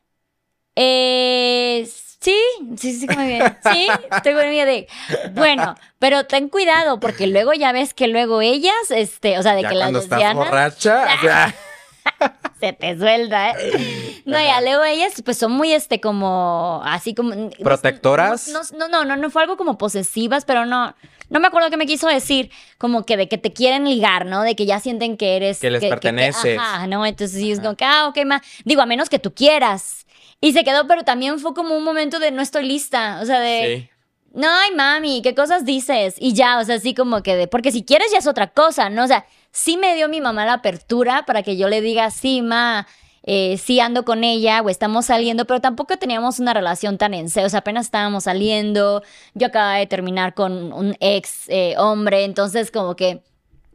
eh, sí, sí, sí, muy bien. Sí, estoy con amiga de, bueno, pero ten cuidado porque luego ya ves que luego ellas, este, o sea, de Ya que las lesbianas borracha. sea, se te suelta, ¿eh? No, ya luego ellas, pues son muy, este, como, así como... ¿Protectoras? No, no, no, no, no fue algo como posesivas, pero no, no me acuerdo qué me quiso decir, como que de que te quieren ligar, ¿no? De que ya sienten que eres... Que les perteneces. ajá, ¿no? Entonces sí, es como que, ah, ok, ma. Digo, a menos que tú quieras. Y se quedó, pero también fue como un momento de no estoy lista, o sea, de... sí. No, ay, mami, ¿qué cosas dices? Y ya, o sea, así como que de, porque si quieres ya es otra cosa, ¿no? O sea, sí me dio mi mamá la apertura para que yo le diga, sí, ma, eh, sí ando con ella o estamos saliendo, pero tampoco teníamos una relación tan en serio, o sea, apenas estábamos saliendo, yo acababa de terminar con un ex eh, hombre, entonces como que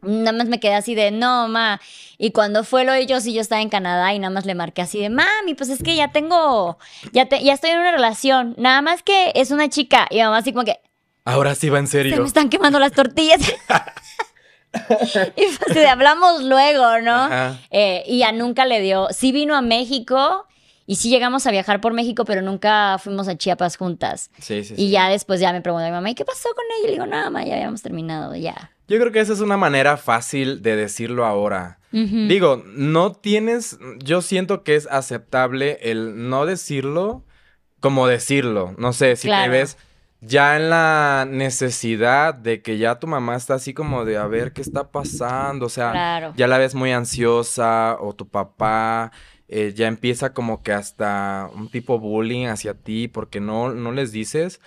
nada más me quedé así de, no, ma. Y cuando fue lo de ellos y yo estaba en Canadá y nada más le marqué así de, mami, pues es que ya tengo, ya, te, ya estoy en una relación, nada más que es una chica. Y mamá así como que... Ahora sí va en serio. Se me están quemando las tortillas. y pues de, hablamos luego, ¿no? Eh, y ya nunca le dio, sí vino a México. Y sí llegamos a viajar por México, pero nunca fuimos a Chiapas juntas. Sí, sí, y ya después ya me preguntó mi mamá, ¿y qué pasó con ella? Y le digo, nada, mamá, ya habíamos terminado, ya. Yo creo que esa es una manera fácil de decirlo ahora. Digo, no tienes, yo siento que es aceptable el no decirlo como decirlo. No sé, si te ves ya en la necesidad de que ya tu mamá está así como de a ver qué está pasando, o sea, ya la ves muy ansiosa o tu papá eh, ya empieza como que hasta un tipo bullying hacia ti porque no, no les dices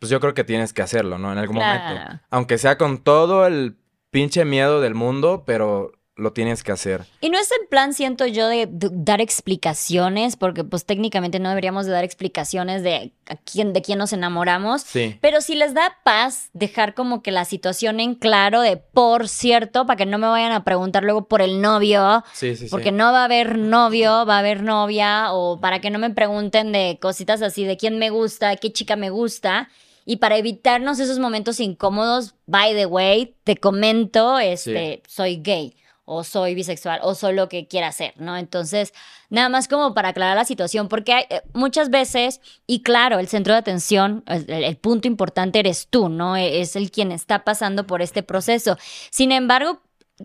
pues yo creo que tienes que hacerlo, ¿no? En algún momento. Aunque sea con todo el pinche miedo del mundo, pero lo tienes que hacer. Y no es en plan, siento yo, de, dar explicaciones, porque pues técnicamente no deberíamos de dar explicaciones de quién, de quién nos enamoramos. Sí. Pero si les da paz dejar como que la situación en claro de, por cierto, para que no me vayan a preguntar luego por el novio. Sí, sí, porque no va a haber novio, va a haber novia, o para que no me pregunten de cositas así, de quién me gusta, qué chica me gusta. Y para evitarnos esos momentos incómodos, by the way, te comento, este, soy gay o soy bisexual o soy lo que quiera hacer, ¿no? Entonces, nada más como para aclarar la situación, porque hay, eh, muchas veces, y claro, el centro de atención, el, punto importante eres tú, ¿no? E, es el quien está pasando por este proceso. Sin embargo,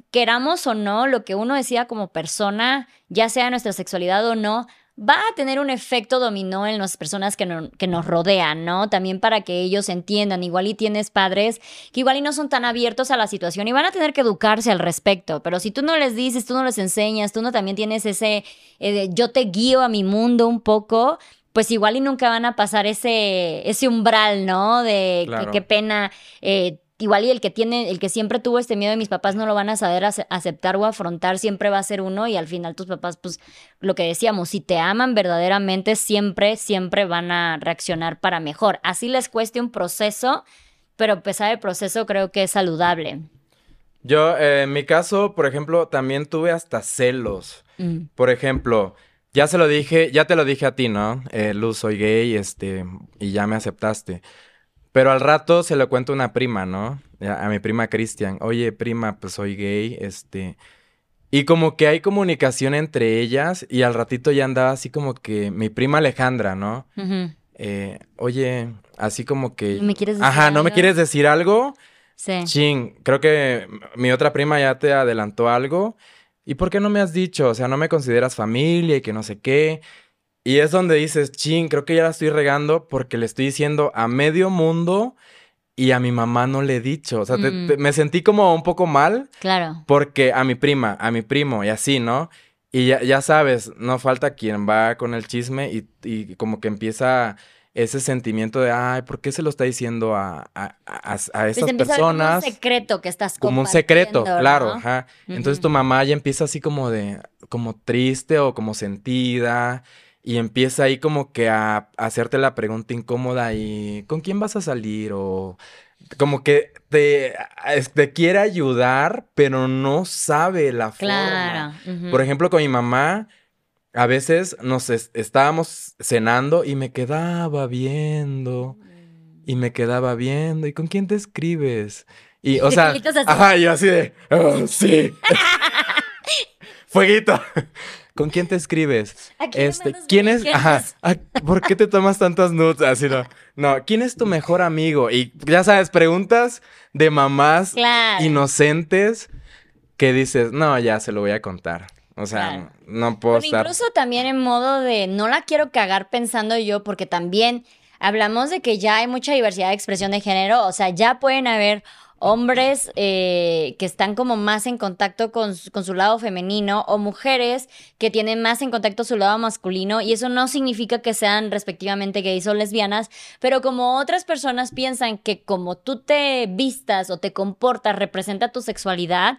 queramos o no, lo que uno decida como persona, ya sea nuestra sexualidad o no, va a tener un efecto dominó en las personas que, que, nos rodean, ¿no? También para que ellos entiendan, igual y tienes padres que igual y no son tan abiertos a la situación y van a tener que educarse al respecto, pero si tú no les dices, tú no les enseñas, tú no también tienes ese, eh, yo te guío a mi mundo un poco, pues igual y nunca van a pasar ese, ese umbral, ¿no? De qué pena. Eh, igual y el que tiene, el que siempre tuvo este miedo de mis papás no lo van a saber aceptar o afrontar, siempre va a ser uno y al final tus papás, pues lo que decíamos, si te aman verdaderamente, siempre, siempre van a reaccionar para mejor. Así les cueste un proceso, pero a pesar del proceso creo que es saludable. Yo, eh, en mi caso, por ejemplo, también tuve hasta celos. Mm. Por ejemplo, ya se lo dije, ya te lo dije a ti, ¿no? Eh, Luz, soy gay, este, y ya me aceptaste. Pero al rato se lo cuento a una prima, ¿no? A mi prima Cristian. Oye, prima, pues soy gay, este... Y como que hay comunicación entre ellas y al ratito ya andaba así como que mi prima Alejandra, ¿no? Eh, oye, así como que... ¿Me quieres decir Ajá, ¿no me quieres decir algo? Sí. Ching, creo que mi otra prima ya te adelantó algo. ¿Y por qué no me has dicho? O sea, no me consideras familia y que no sé qué. Y es donde dices, ching, creo que ya la estoy regando porque le estoy diciendo a medio mundo y a mi mamá no le he dicho. O sea, mm. me sentí como un poco mal. Claro. Porque a mi prima, a mi primo y así, ¿no? Y ya, ya sabes, no falta quien va con el chisme y, y, como que empieza ese sentimiento de, ay, ¿por qué se lo está diciendo a, a, a, a esas personas? Como un secreto que estás Como un secreto, claro, ajá. Entonces tu mamá ya empieza así como de, como triste o como sentida y empieza ahí como que a, hacerte la pregunta incómoda y ¿con quién vas a salir? O como que te, te quiere ayudar, pero no sabe la forma. Por ejemplo, con mi mamá, a veces nos estábamos cenando y me quedaba viendo. Y me quedaba viendo. ¿Y con quién te escribes? Y, o sea, ajá, yo así de, oh, sí. Fueguito. ¿Con quién te escribes? este, ¿quién es? Ajá. ¿Por qué te tomas tantas nudes? Así no. No, ¿quién es tu mejor amigo? Y ya sabes, preguntas de mamás inocentes que dices, no, ya se lo voy a contar. O sea, no puedo Pero Incluso también en modo de no la quiero cagar pensando yo, porque también hablamos de que ya hay mucha diversidad de expresión de género. O sea, ya pueden haber hombres eh, que están como más en contacto con, su lado femenino o mujeres que tienen más en contacto su lado masculino y eso no significa que sean respectivamente gays o lesbianas, pero como otras personas piensan que como tú te vistas o te comportas representa tu sexualidad,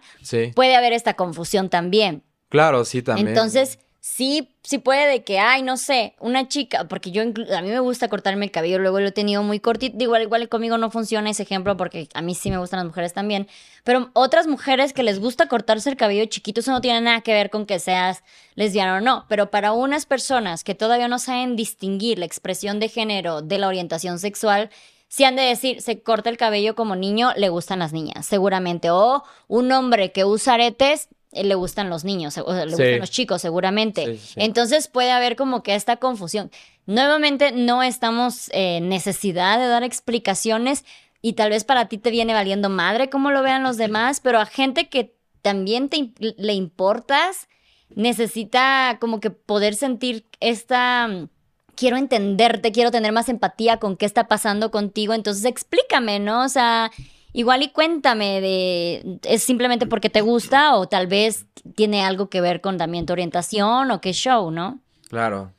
puede haber esta confusión también. Claro, sí, también. Entonces, sí, sí puede de que, ay, no sé, una chica, porque yo a mí me gusta cortarme el cabello, luego lo he tenido muy cortito, igual, igual conmigo no funciona ese ejemplo porque a mí sí me gustan las mujeres también, pero otras mujeres que les gusta cortarse el cabello chiquito, eso no tiene nada que ver con que seas lesbiana o no, pero para unas personas que todavía no saben distinguir la expresión de género de la orientación sexual, si han de decir, se corta el cabello como niño, le gustan las niñas, seguramente. O un hombre que usa aretes, le gustan los niños, o sea, le Sí. gustan los chicos, seguramente. Sí, sí. Entonces puede haber como que esta confusión. Nuevamente, no estamos en necesidad de dar explicaciones y tal vez para ti te viene valiendo madre cómo lo vean los demás, pero a gente que también te, le importas, necesita como que poder sentir esta mm, quiero entenderte, quiero tener más empatía con qué está pasando contigo, entonces explícame, ¿no? O sea, igual y cuéntame de, ¿es simplemente porque te gusta o tal vez tiene algo que ver con también tu orientación o qué show, ¿no? Claro.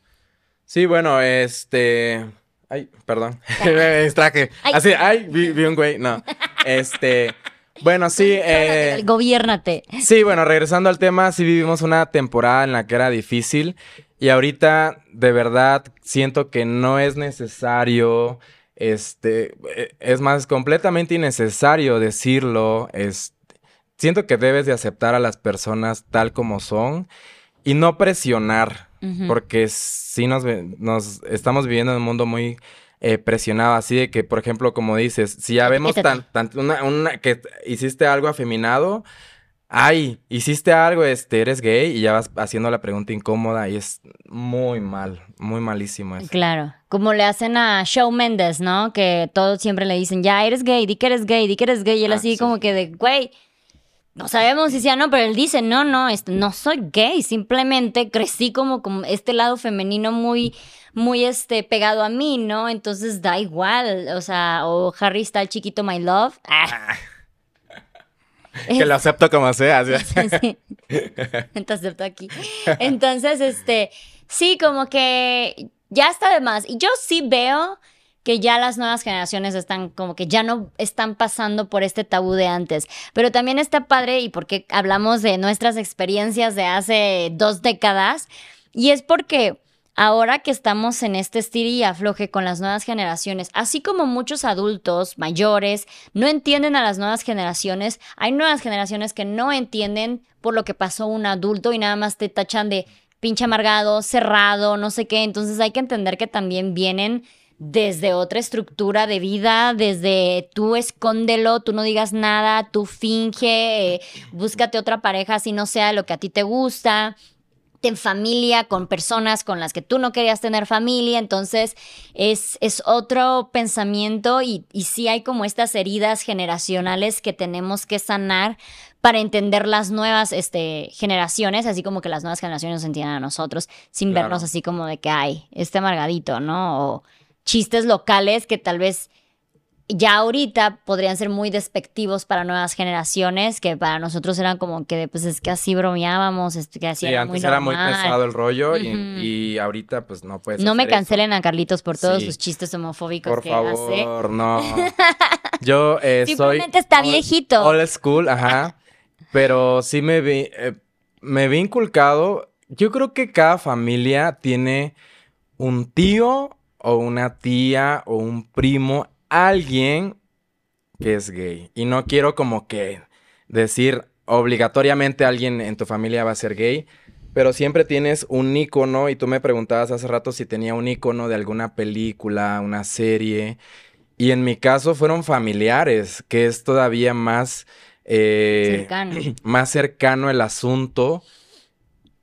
Sí, bueno, este. Ay, perdón. Me distraje. Ay. Así, ay, vi, vi un güey. No. Este. Bueno, sí. eh, Gobiérnate. Sí, bueno, regresando al tema, sí vivimos una temporada en la que era difícil y ahorita de verdad siento que no es necesario, este, eh, es más, completamente innecesario decirlo, es, siento que debes de aceptar a las personas tal como son y no presionar, porque sí nos, estamos viviendo en un mundo muy eh, presionado, así de que, por ejemplo, como dices, si ya vemos tan, tan- una, una- que hiciste algo afeminado, ay, hiciste algo, este, eres gay y ya vas haciendo la pregunta incómoda y es muy mal, muy malísimo eso. Claro, como le hacen a Shawn Mendes, ¿no? Que todos siempre le dicen, ya eres gay, di que eres gay, di que eres gay. Y él Ah, así sí. como que de, güey, no sabemos si sea no, pero él dice, no, no, no soy gay, simplemente crecí como, como este lado femenino muy, muy este, pegado a mí, ¿no? Entonces da igual, o sea, o Harry está el chiquito My Love. Ah. Que lo acepto como sea. Sí. Te acepto aquí. Entonces, este, sí, como que ya está de más. Y yo sí veo que ya las nuevas generaciones están como que ya no están pasando por este tabú de antes. Pero también está padre y porque hablamos de nuestras experiencias de hace dos décadas. Y es porque ahora que estamos en este estira y afloje con las nuevas generaciones, así como muchos adultos mayores no entienden a las nuevas generaciones, hay nuevas generaciones que no entienden por lo que pasó un adulto y nada más te tachan de pinche amargado, cerrado, no sé qué. Entonces hay que entender que también vienen desde otra estructura de vida, desde tú escóndelo, tú no digas nada, tú finge, eh, búscate otra pareja si no sea lo que a ti te gusta ten familia con personas con las que tú no querías tener familia, entonces es, es otro pensamiento y, y sí hay como estas heridas generacionales que tenemos que sanar para entender las nuevas este, generaciones, así como que las nuevas generaciones nos entiendan a nosotros, sin Claro. vernos así como de que, ay, este amargadito, ¿no? O chistes locales que tal vez ya ahorita podrían ser muy despectivos para nuevas generaciones, que para nosotros eran como que, pues es que así bromeábamos, es que así Sí, era antes muy era muy pesado el rollo y- ahorita pues no puedes No me eso. cancelen a Carlitos por todos Sí. sus chistes homofóbicos Por que hace. favor, no. Yo eh, soy... Simplemente está old- viejito. Old school, ajá. Pero sí me vi, eh, me vi inculcado. Yo creo que cada familia tiene un tío o una tía o un primo, alguien que es gay. Y no quiero como que decir obligatoriamente alguien en tu familia va a ser gay. Pero siempre tienes un ícono y tú me preguntabas hace rato si tenía un ícono de alguna película, una serie. Y en mi caso fueron familiares, que es todavía más, eh, Cercano. más cercano el asunto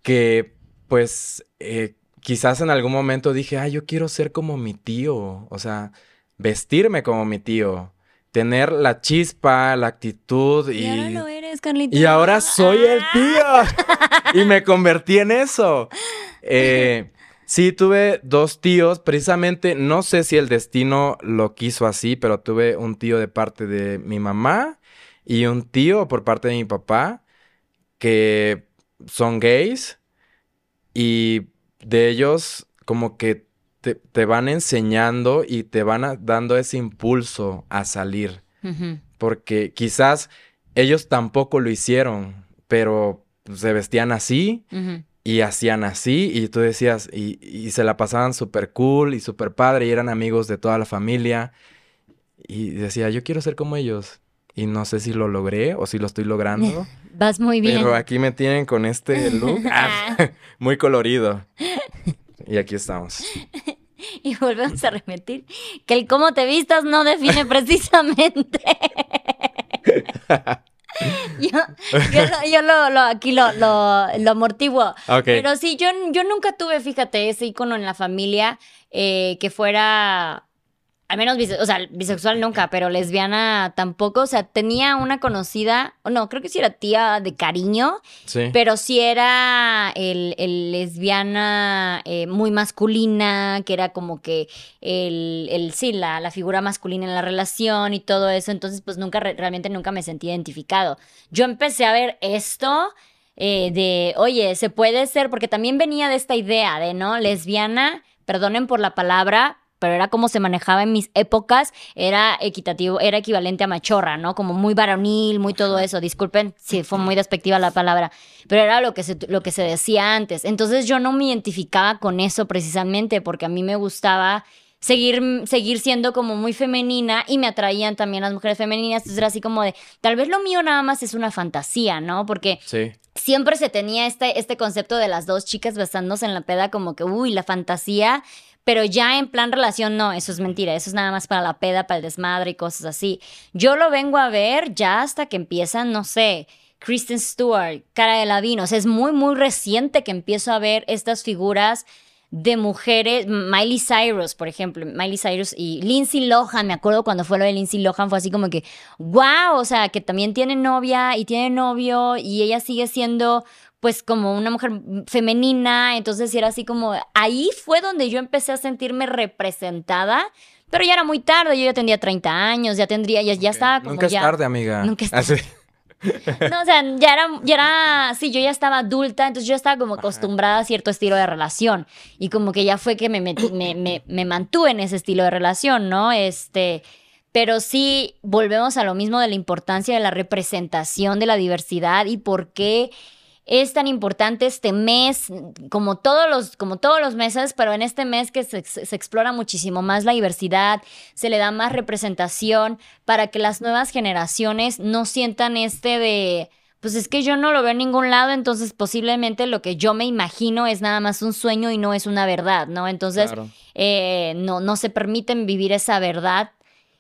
que pues eh, quizás en algún momento dije, ah, yo quiero ser como mi tío, o sea, vestirme como mi tío, tener la chispa, la actitud y... Y ahora lo eres, Carlitos. Y ahora soy el Ah. tío. y me convertí en eso. Eh, sí, tuve dos tíos. Precisamente, no sé si el destino lo quiso así, pero tuve un tío de parte de mi mamá y un tío por parte de mi papá que son gays. Y de ellos como que te, te van enseñando y te van dando ese impulso a salir porque quizás ellos tampoco lo hicieron, pero se vestían así y hacían así y tú decías, y, y se la pasaban súper cool y súper padre y eran amigos de toda la familia. Y decía, yo quiero ser como ellos. Y no sé si lo logré o si lo estoy logrando. Vas muy bien. Pero aquí me tienen con este look ah, muy colorido. Y aquí estamos. Y volvemos a repetir que el cómo te vistas no define precisamente. yo, yo, lo, aquí lo, lo, lo amortiguo. Pero sí, yo, yo nunca tuve, fíjate, ese icono en la familia eh, que fuera al menos, o sea, bisexual nunca, pero lesbiana tampoco. O sea, tenía una conocida, no, creo que sí era tía de cariño, sí. pero sí era el, lesbiana eh, muy masculina, que era como que el, el sí, la, la, figura masculina en la relación y todo eso. Entonces, pues nunca, realmente nunca me sentí identificado. Yo empecé a ver esto. Eh, de, oye, se puede ser, porque también venía de esta idea de, ¿no? Lesbiana, perdonen por la palabra, pero era como se manejaba en mis épocas, era equitativo, era equivalente a machorra, ¿no? Como muy varonil, muy todo eso. Disculpen si fue muy despectiva la palabra, pero era lo que se, lo que se decía antes. Entonces yo no me identificaba con eso precisamente porque a mí me gustaba seguir, seguir siendo como muy femenina y me atraían también las mujeres femeninas. Entonces era así como de, tal vez lo mío nada más es una fantasía, ¿no? Porque siempre se tenía este, este concepto de las dos chicas besándose en la peda como que, uy, la fantasía, pero ya en plan relación, no, eso es mentira, eso es nada más para la peda, para el desmadre y cosas así. Yo lo vengo a ver ya hasta que empiezan, no sé, Kristen Stewart, Cara de Lavino, o sea, es muy, muy reciente que empiezo a ver estas figuras de mujeres, Miley Cyrus, por ejemplo, Miley Cyrus y Lindsay Lohan, me acuerdo cuando fue lo de Lindsay Lohan, fue así como que, wow, o sea, que también tiene novia y tiene novio y ella sigue siendo pues como una mujer femenina, entonces era así como, ahí fue donde yo empecé a sentirme representada, pero ya era muy tarde, yo ya tendría 30 años, ya tendría, ya, ya estaba como Nunca es tarde, amiga. Nunca es tarde. No, o sea, ya era, ya era, sí, yo ya estaba adulta, entonces yo estaba como acostumbrada a cierto estilo de relación y como que ya fue que me, me, me, me mantuve en ese estilo de relación, ¿no? Este, pero sí volvemos a lo mismo de la importancia de la representación de la diversidad y por qué es tan importante este mes, como todos los, como todos los meses, pero en este mes que se, se, explora muchísimo más la diversidad, se le da más representación para que las nuevas generaciones no sientan este de, pues es que yo no lo veo en ningún lado, entonces posiblemente lo que yo me imagino es nada más un sueño y no es una verdad, ¿no? Entonces, eh, no, no se permiten vivir esa verdad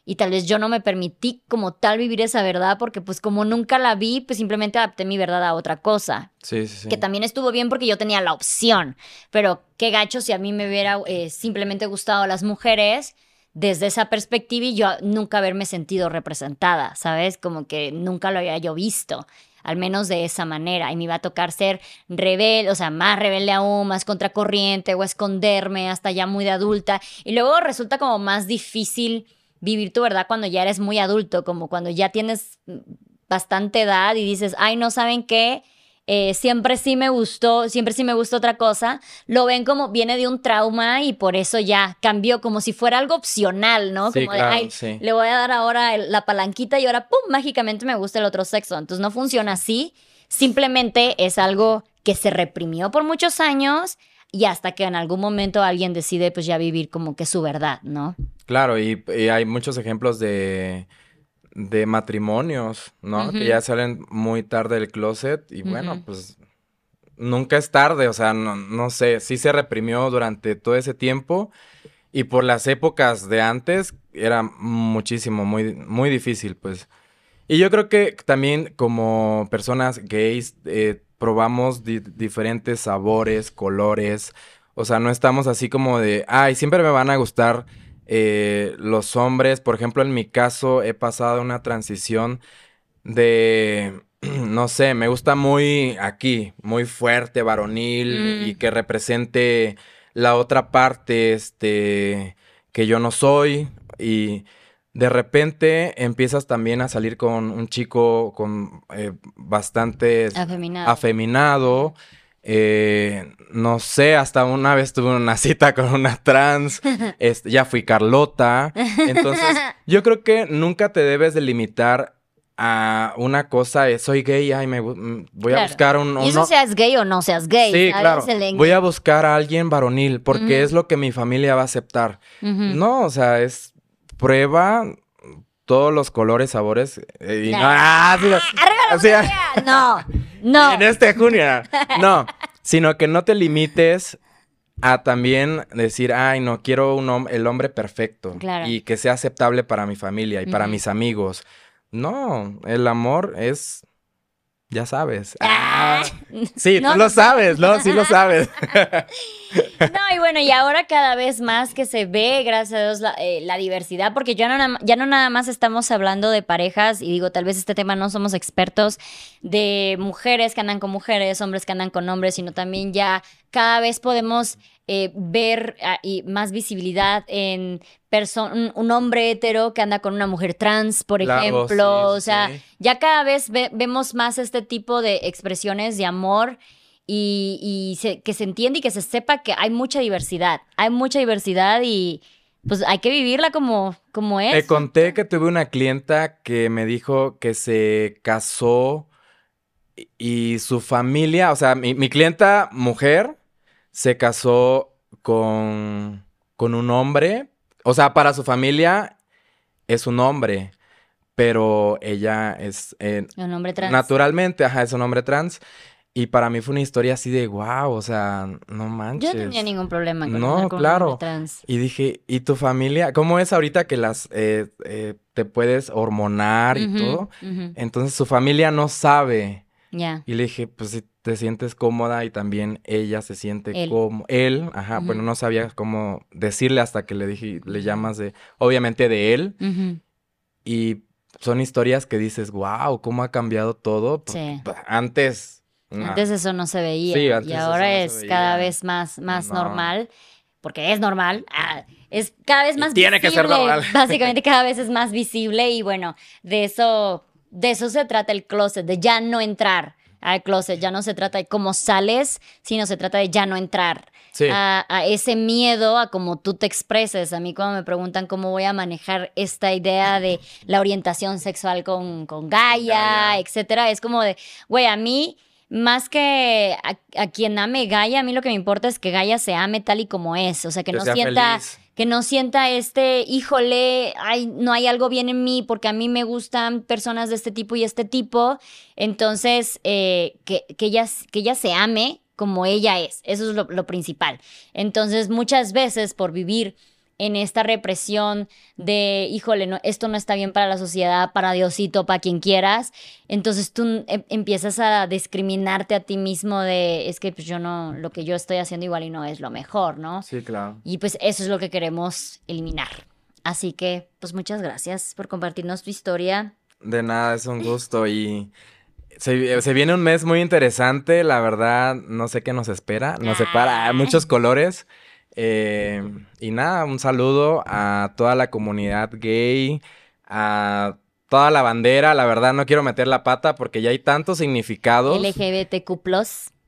y tal vez yo no me permití como tal vivir esa verdad porque pues como nunca la vi, pues simplemente adapté mi verdad a otra cosa. Sí, sí, sí. Que también estuvo bien porque yo tenía la opción, pero qué gacho si a mí me hubiera eh, simplemente gustado las mujeres desde esa perspectiva y yo nunca haberme sentido representada, ¿sabes? Como que nunca lo había yo visto al menos de esa manera. Y me iba a tocar ser rebelde, o sea, más rebelde aún, más contracorriente o esconderme hasta ya muy de adulta. Y luego resulta como más difícil vivir tu verdad cuando ya eres muy adulto, como cuando ya tienes bastante edad y dices, ay, no saben qué, eh, siempre sí me gustó, siempre sí me gustó otra cosa, lo ven como viene de un trauma y por eso ya cambió, como si fuera algo opcional, ¿no? como de, ay, le voy a dar ahora la palanquita y ahora, ¡pum!, mágicamente me gusta el otro sexo. Entonces no funciona así, simplemente es algo que se reprimió por muchos años y hasta que en algún momento alguien decide pues ya vivir como que su verdad, ¿no? Claro, y, hay muchos ejemplos de, de matrimonios, ¿no? Que ya salen muy tarde del closet y bueno, pues nunca es tarde, o sea, no, no sé, sí se reprimió durante todo ese tiempo y por las épocas de antes era muchísimo, muy, muy difícil, pues. Y yo creo que también como personas gays eh, probamos diferentes sabores, colores, o sea, no estamos así como de, ay, siempre me van a gustar eh, los hombres, por ejemplo, en mi caso he pasado una transición de, no sé, me gusta muy aquí, muy fuerte, varonil y mm. que represente la otra parte, este, que yo no soy y de repente empiezas también a salir con un chico con eh, bastante afeminado eh, no sé, hasta una vez tuve una cita con una trans, este, ya fui Carlota. Entonces, yo creo que nunca te debes de limitar a una cosa soy gay, ay, me mm, voy a buscar un, Y eso uno- seas gay o no seas gay. Sí, claro. Voy a buscar a alguien varonil porque es lo que mi familia va a aceptar. No, o sea, es prueba todos los colores, sabores. eh, y no, ah, sí, lo- ¡Arriba la así, monarquía! No, no. En este junio. No, sino que no te limites a también decir, ay, no, quiero un hom- el hombre perfecto. Claro. Y que sea aceptable para mi familia y para mis amigos. No, el amor es, ya sabes. Ah. Ah, sí, No, tú lo sabes, ¿no? Sí lo sabes. No, y bueno, y ahora cada vez más que se ve, gracias a Dios, la, eh, la diversidad, porque ya no, ya no nada más estamos hablando de parejas, y digo, tal vez este tema no somos expertos, de mujeres que andan con mujeres, hombres que andan con hombres, sino también ya cada vez podemos eh, ver ah, y más visibilidad en un, un hombre hetero que anda con una mujer trans, por ejemplo, sí, o sea, sí. ya cada vez ve- vemos más este tipo de expresiones de amor y, y se- que se entiende y que se sepa que hay mucha diversidad. Hay mucha diversidad y pues hay que vivirla como, como es. Te conté que tuve una clienta que me dijo que se casó y- y su familia, o sea, mi, mi clienta mujer se casó con, con un hombre. O sea, para su familia es un hombre, pero ella es eh, Un hombre trans. naturalmente, ajá, es un hombre trans. Y para mí fue una historia así de wow, o sea, no Yo manches. no tenía ningún problema con, No, un claro. hombre trans. Y dije, ¿y tu familia? ¿Cómo es ahorita que las eh, eh, te puedes hormonar y todo? Entonces su familia no sabe. Ya. Y le dije, pues si te sientes cómoda y también ella se siente como él, ajá, Ujú. bueno, no sabía cómo decirle hasta que le dije, le llamas de, obviamente de él. Ujú. Y son historias que dices, wow, cómo ha cambiado todo. Sí. Antes, no. Antes eso no se veía. Sí, antes y eso ahora no se es cada vez más, más No. normal. Porque es normal. ah, es cada vez Y más tiene que ser visible, normal. Básicamente cada vez es más visible. Y bueno, de eso, de eso se trata el closet, de ya no entrar al closet. Ya no se trata de cómo sales, sino se trata de ya no entrar. Sí. A, a ese miedo a cómo tú te expreses. A mí cuando me preguntan cómo voy a manejar esta idea de la orientación sexual con, con Gaia, Gaia. etcétera, es como de, güey, a mí, más que a, a quien ame Gaia, a mí lo que me importa es que Gaia se ame tal y como es. O sea, que, Que no sienta... feliz. Que no sienta este, híjole, ay, no hay algo bien en mí porque a mí me gustan personas de este tipo y este tipo. Entonces, eh, que, que, ella, que ella se ame como ella es. Eso es lo, lo principal. Entonces, muchas veces por vivir en esta represión de, híjole, no, esto no está bien para la sociedad, para Diosito, para quien quieras, entonces tú em- empiezas a discriminarte a ti mismo de, es que pues yo no, lo que yo estoy haciendo igual y no es lo mejor, ¿no? Sí, claro. Y pues eso es lo que queremos eliminar. Así que, pues muchas gracias por compartirnos tu historia. De nada, es un gusto y se, se viene un mes muy interesante, la verdad, no sé qué nos espera, nos separa Ah. muchos colores. Eh, y nada, un saludo a toda la comunidad gay, a toda la bandera, la verdad no quiero meter la pata porque ya hay tantos significados. LGBTQ+.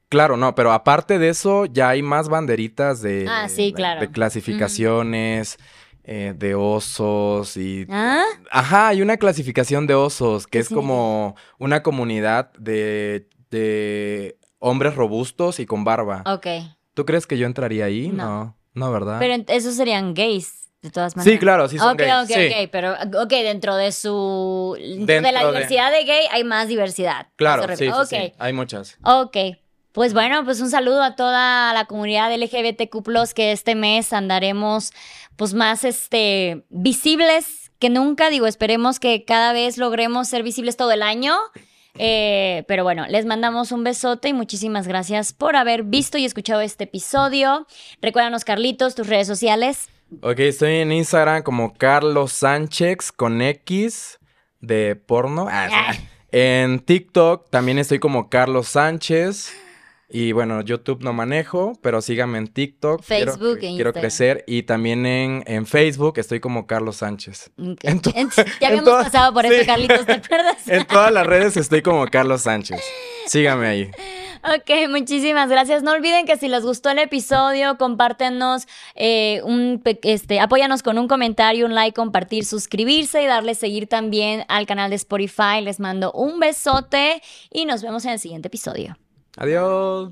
Claro, no, pero aparte de eso ya hay más banderitas de, Ah, sí, claro. de clasificaciones, eh, de osos y ¿Ah? Ajá, hay una clasificación de osos que ¿Qué es como una comunidad de, de hombres robustos y con barba. Ok. ¿Tú crees que yo entraría ahí? No. No, no, ¿verdad? Pero esos serían gays, de todas maneras. sí, claro, sí son gays. ok, sí. ok, pero ok, dentro de su... Dentro, de la de- diversidad de gay hay más diversidad. Claro, sí, sí, Ok, sí, hay muchas. ok. Pues bueno, pues un saludo a toda la comunidad LGBTQ+, que este mes andaremos pues más este, visibles que nunca. Digo, esperemos que cada vez logremos ser visibles todo el año. Eh, pero bueno, les mandamos un besote y muchísimas gracias por haber visto y escuchado este episodio. Recuérdanos, Carlitos, tus redes sociales. Ok, estoy en Instagram como Carlos Sánchez con X de porno. Ah, Ah. En TikTok también estoy como Carlos Sánchez. Y bueno, YouTube no manejo, pero síganme en TikTok. Quiero- Facebook e Quiero Instagram. crecer. Y también en, en Facebook estoy como Carlos Sánchez. En ya habíamos todas- pasado por sí. Carlitos, ¿te acuerdas? En todas las redes estoy como Carlos Sánchez. Sígame ahí. Ok, muchísimas gracias. No olviden que si les gustó el episodio, compártenos, eh, un, este, apóyanos con un comentario, un like, compartir, suscribirse y darle seguir también al canal de Spotify. Les mando un besote y nos vemos en el siguiente episodio. Adiós.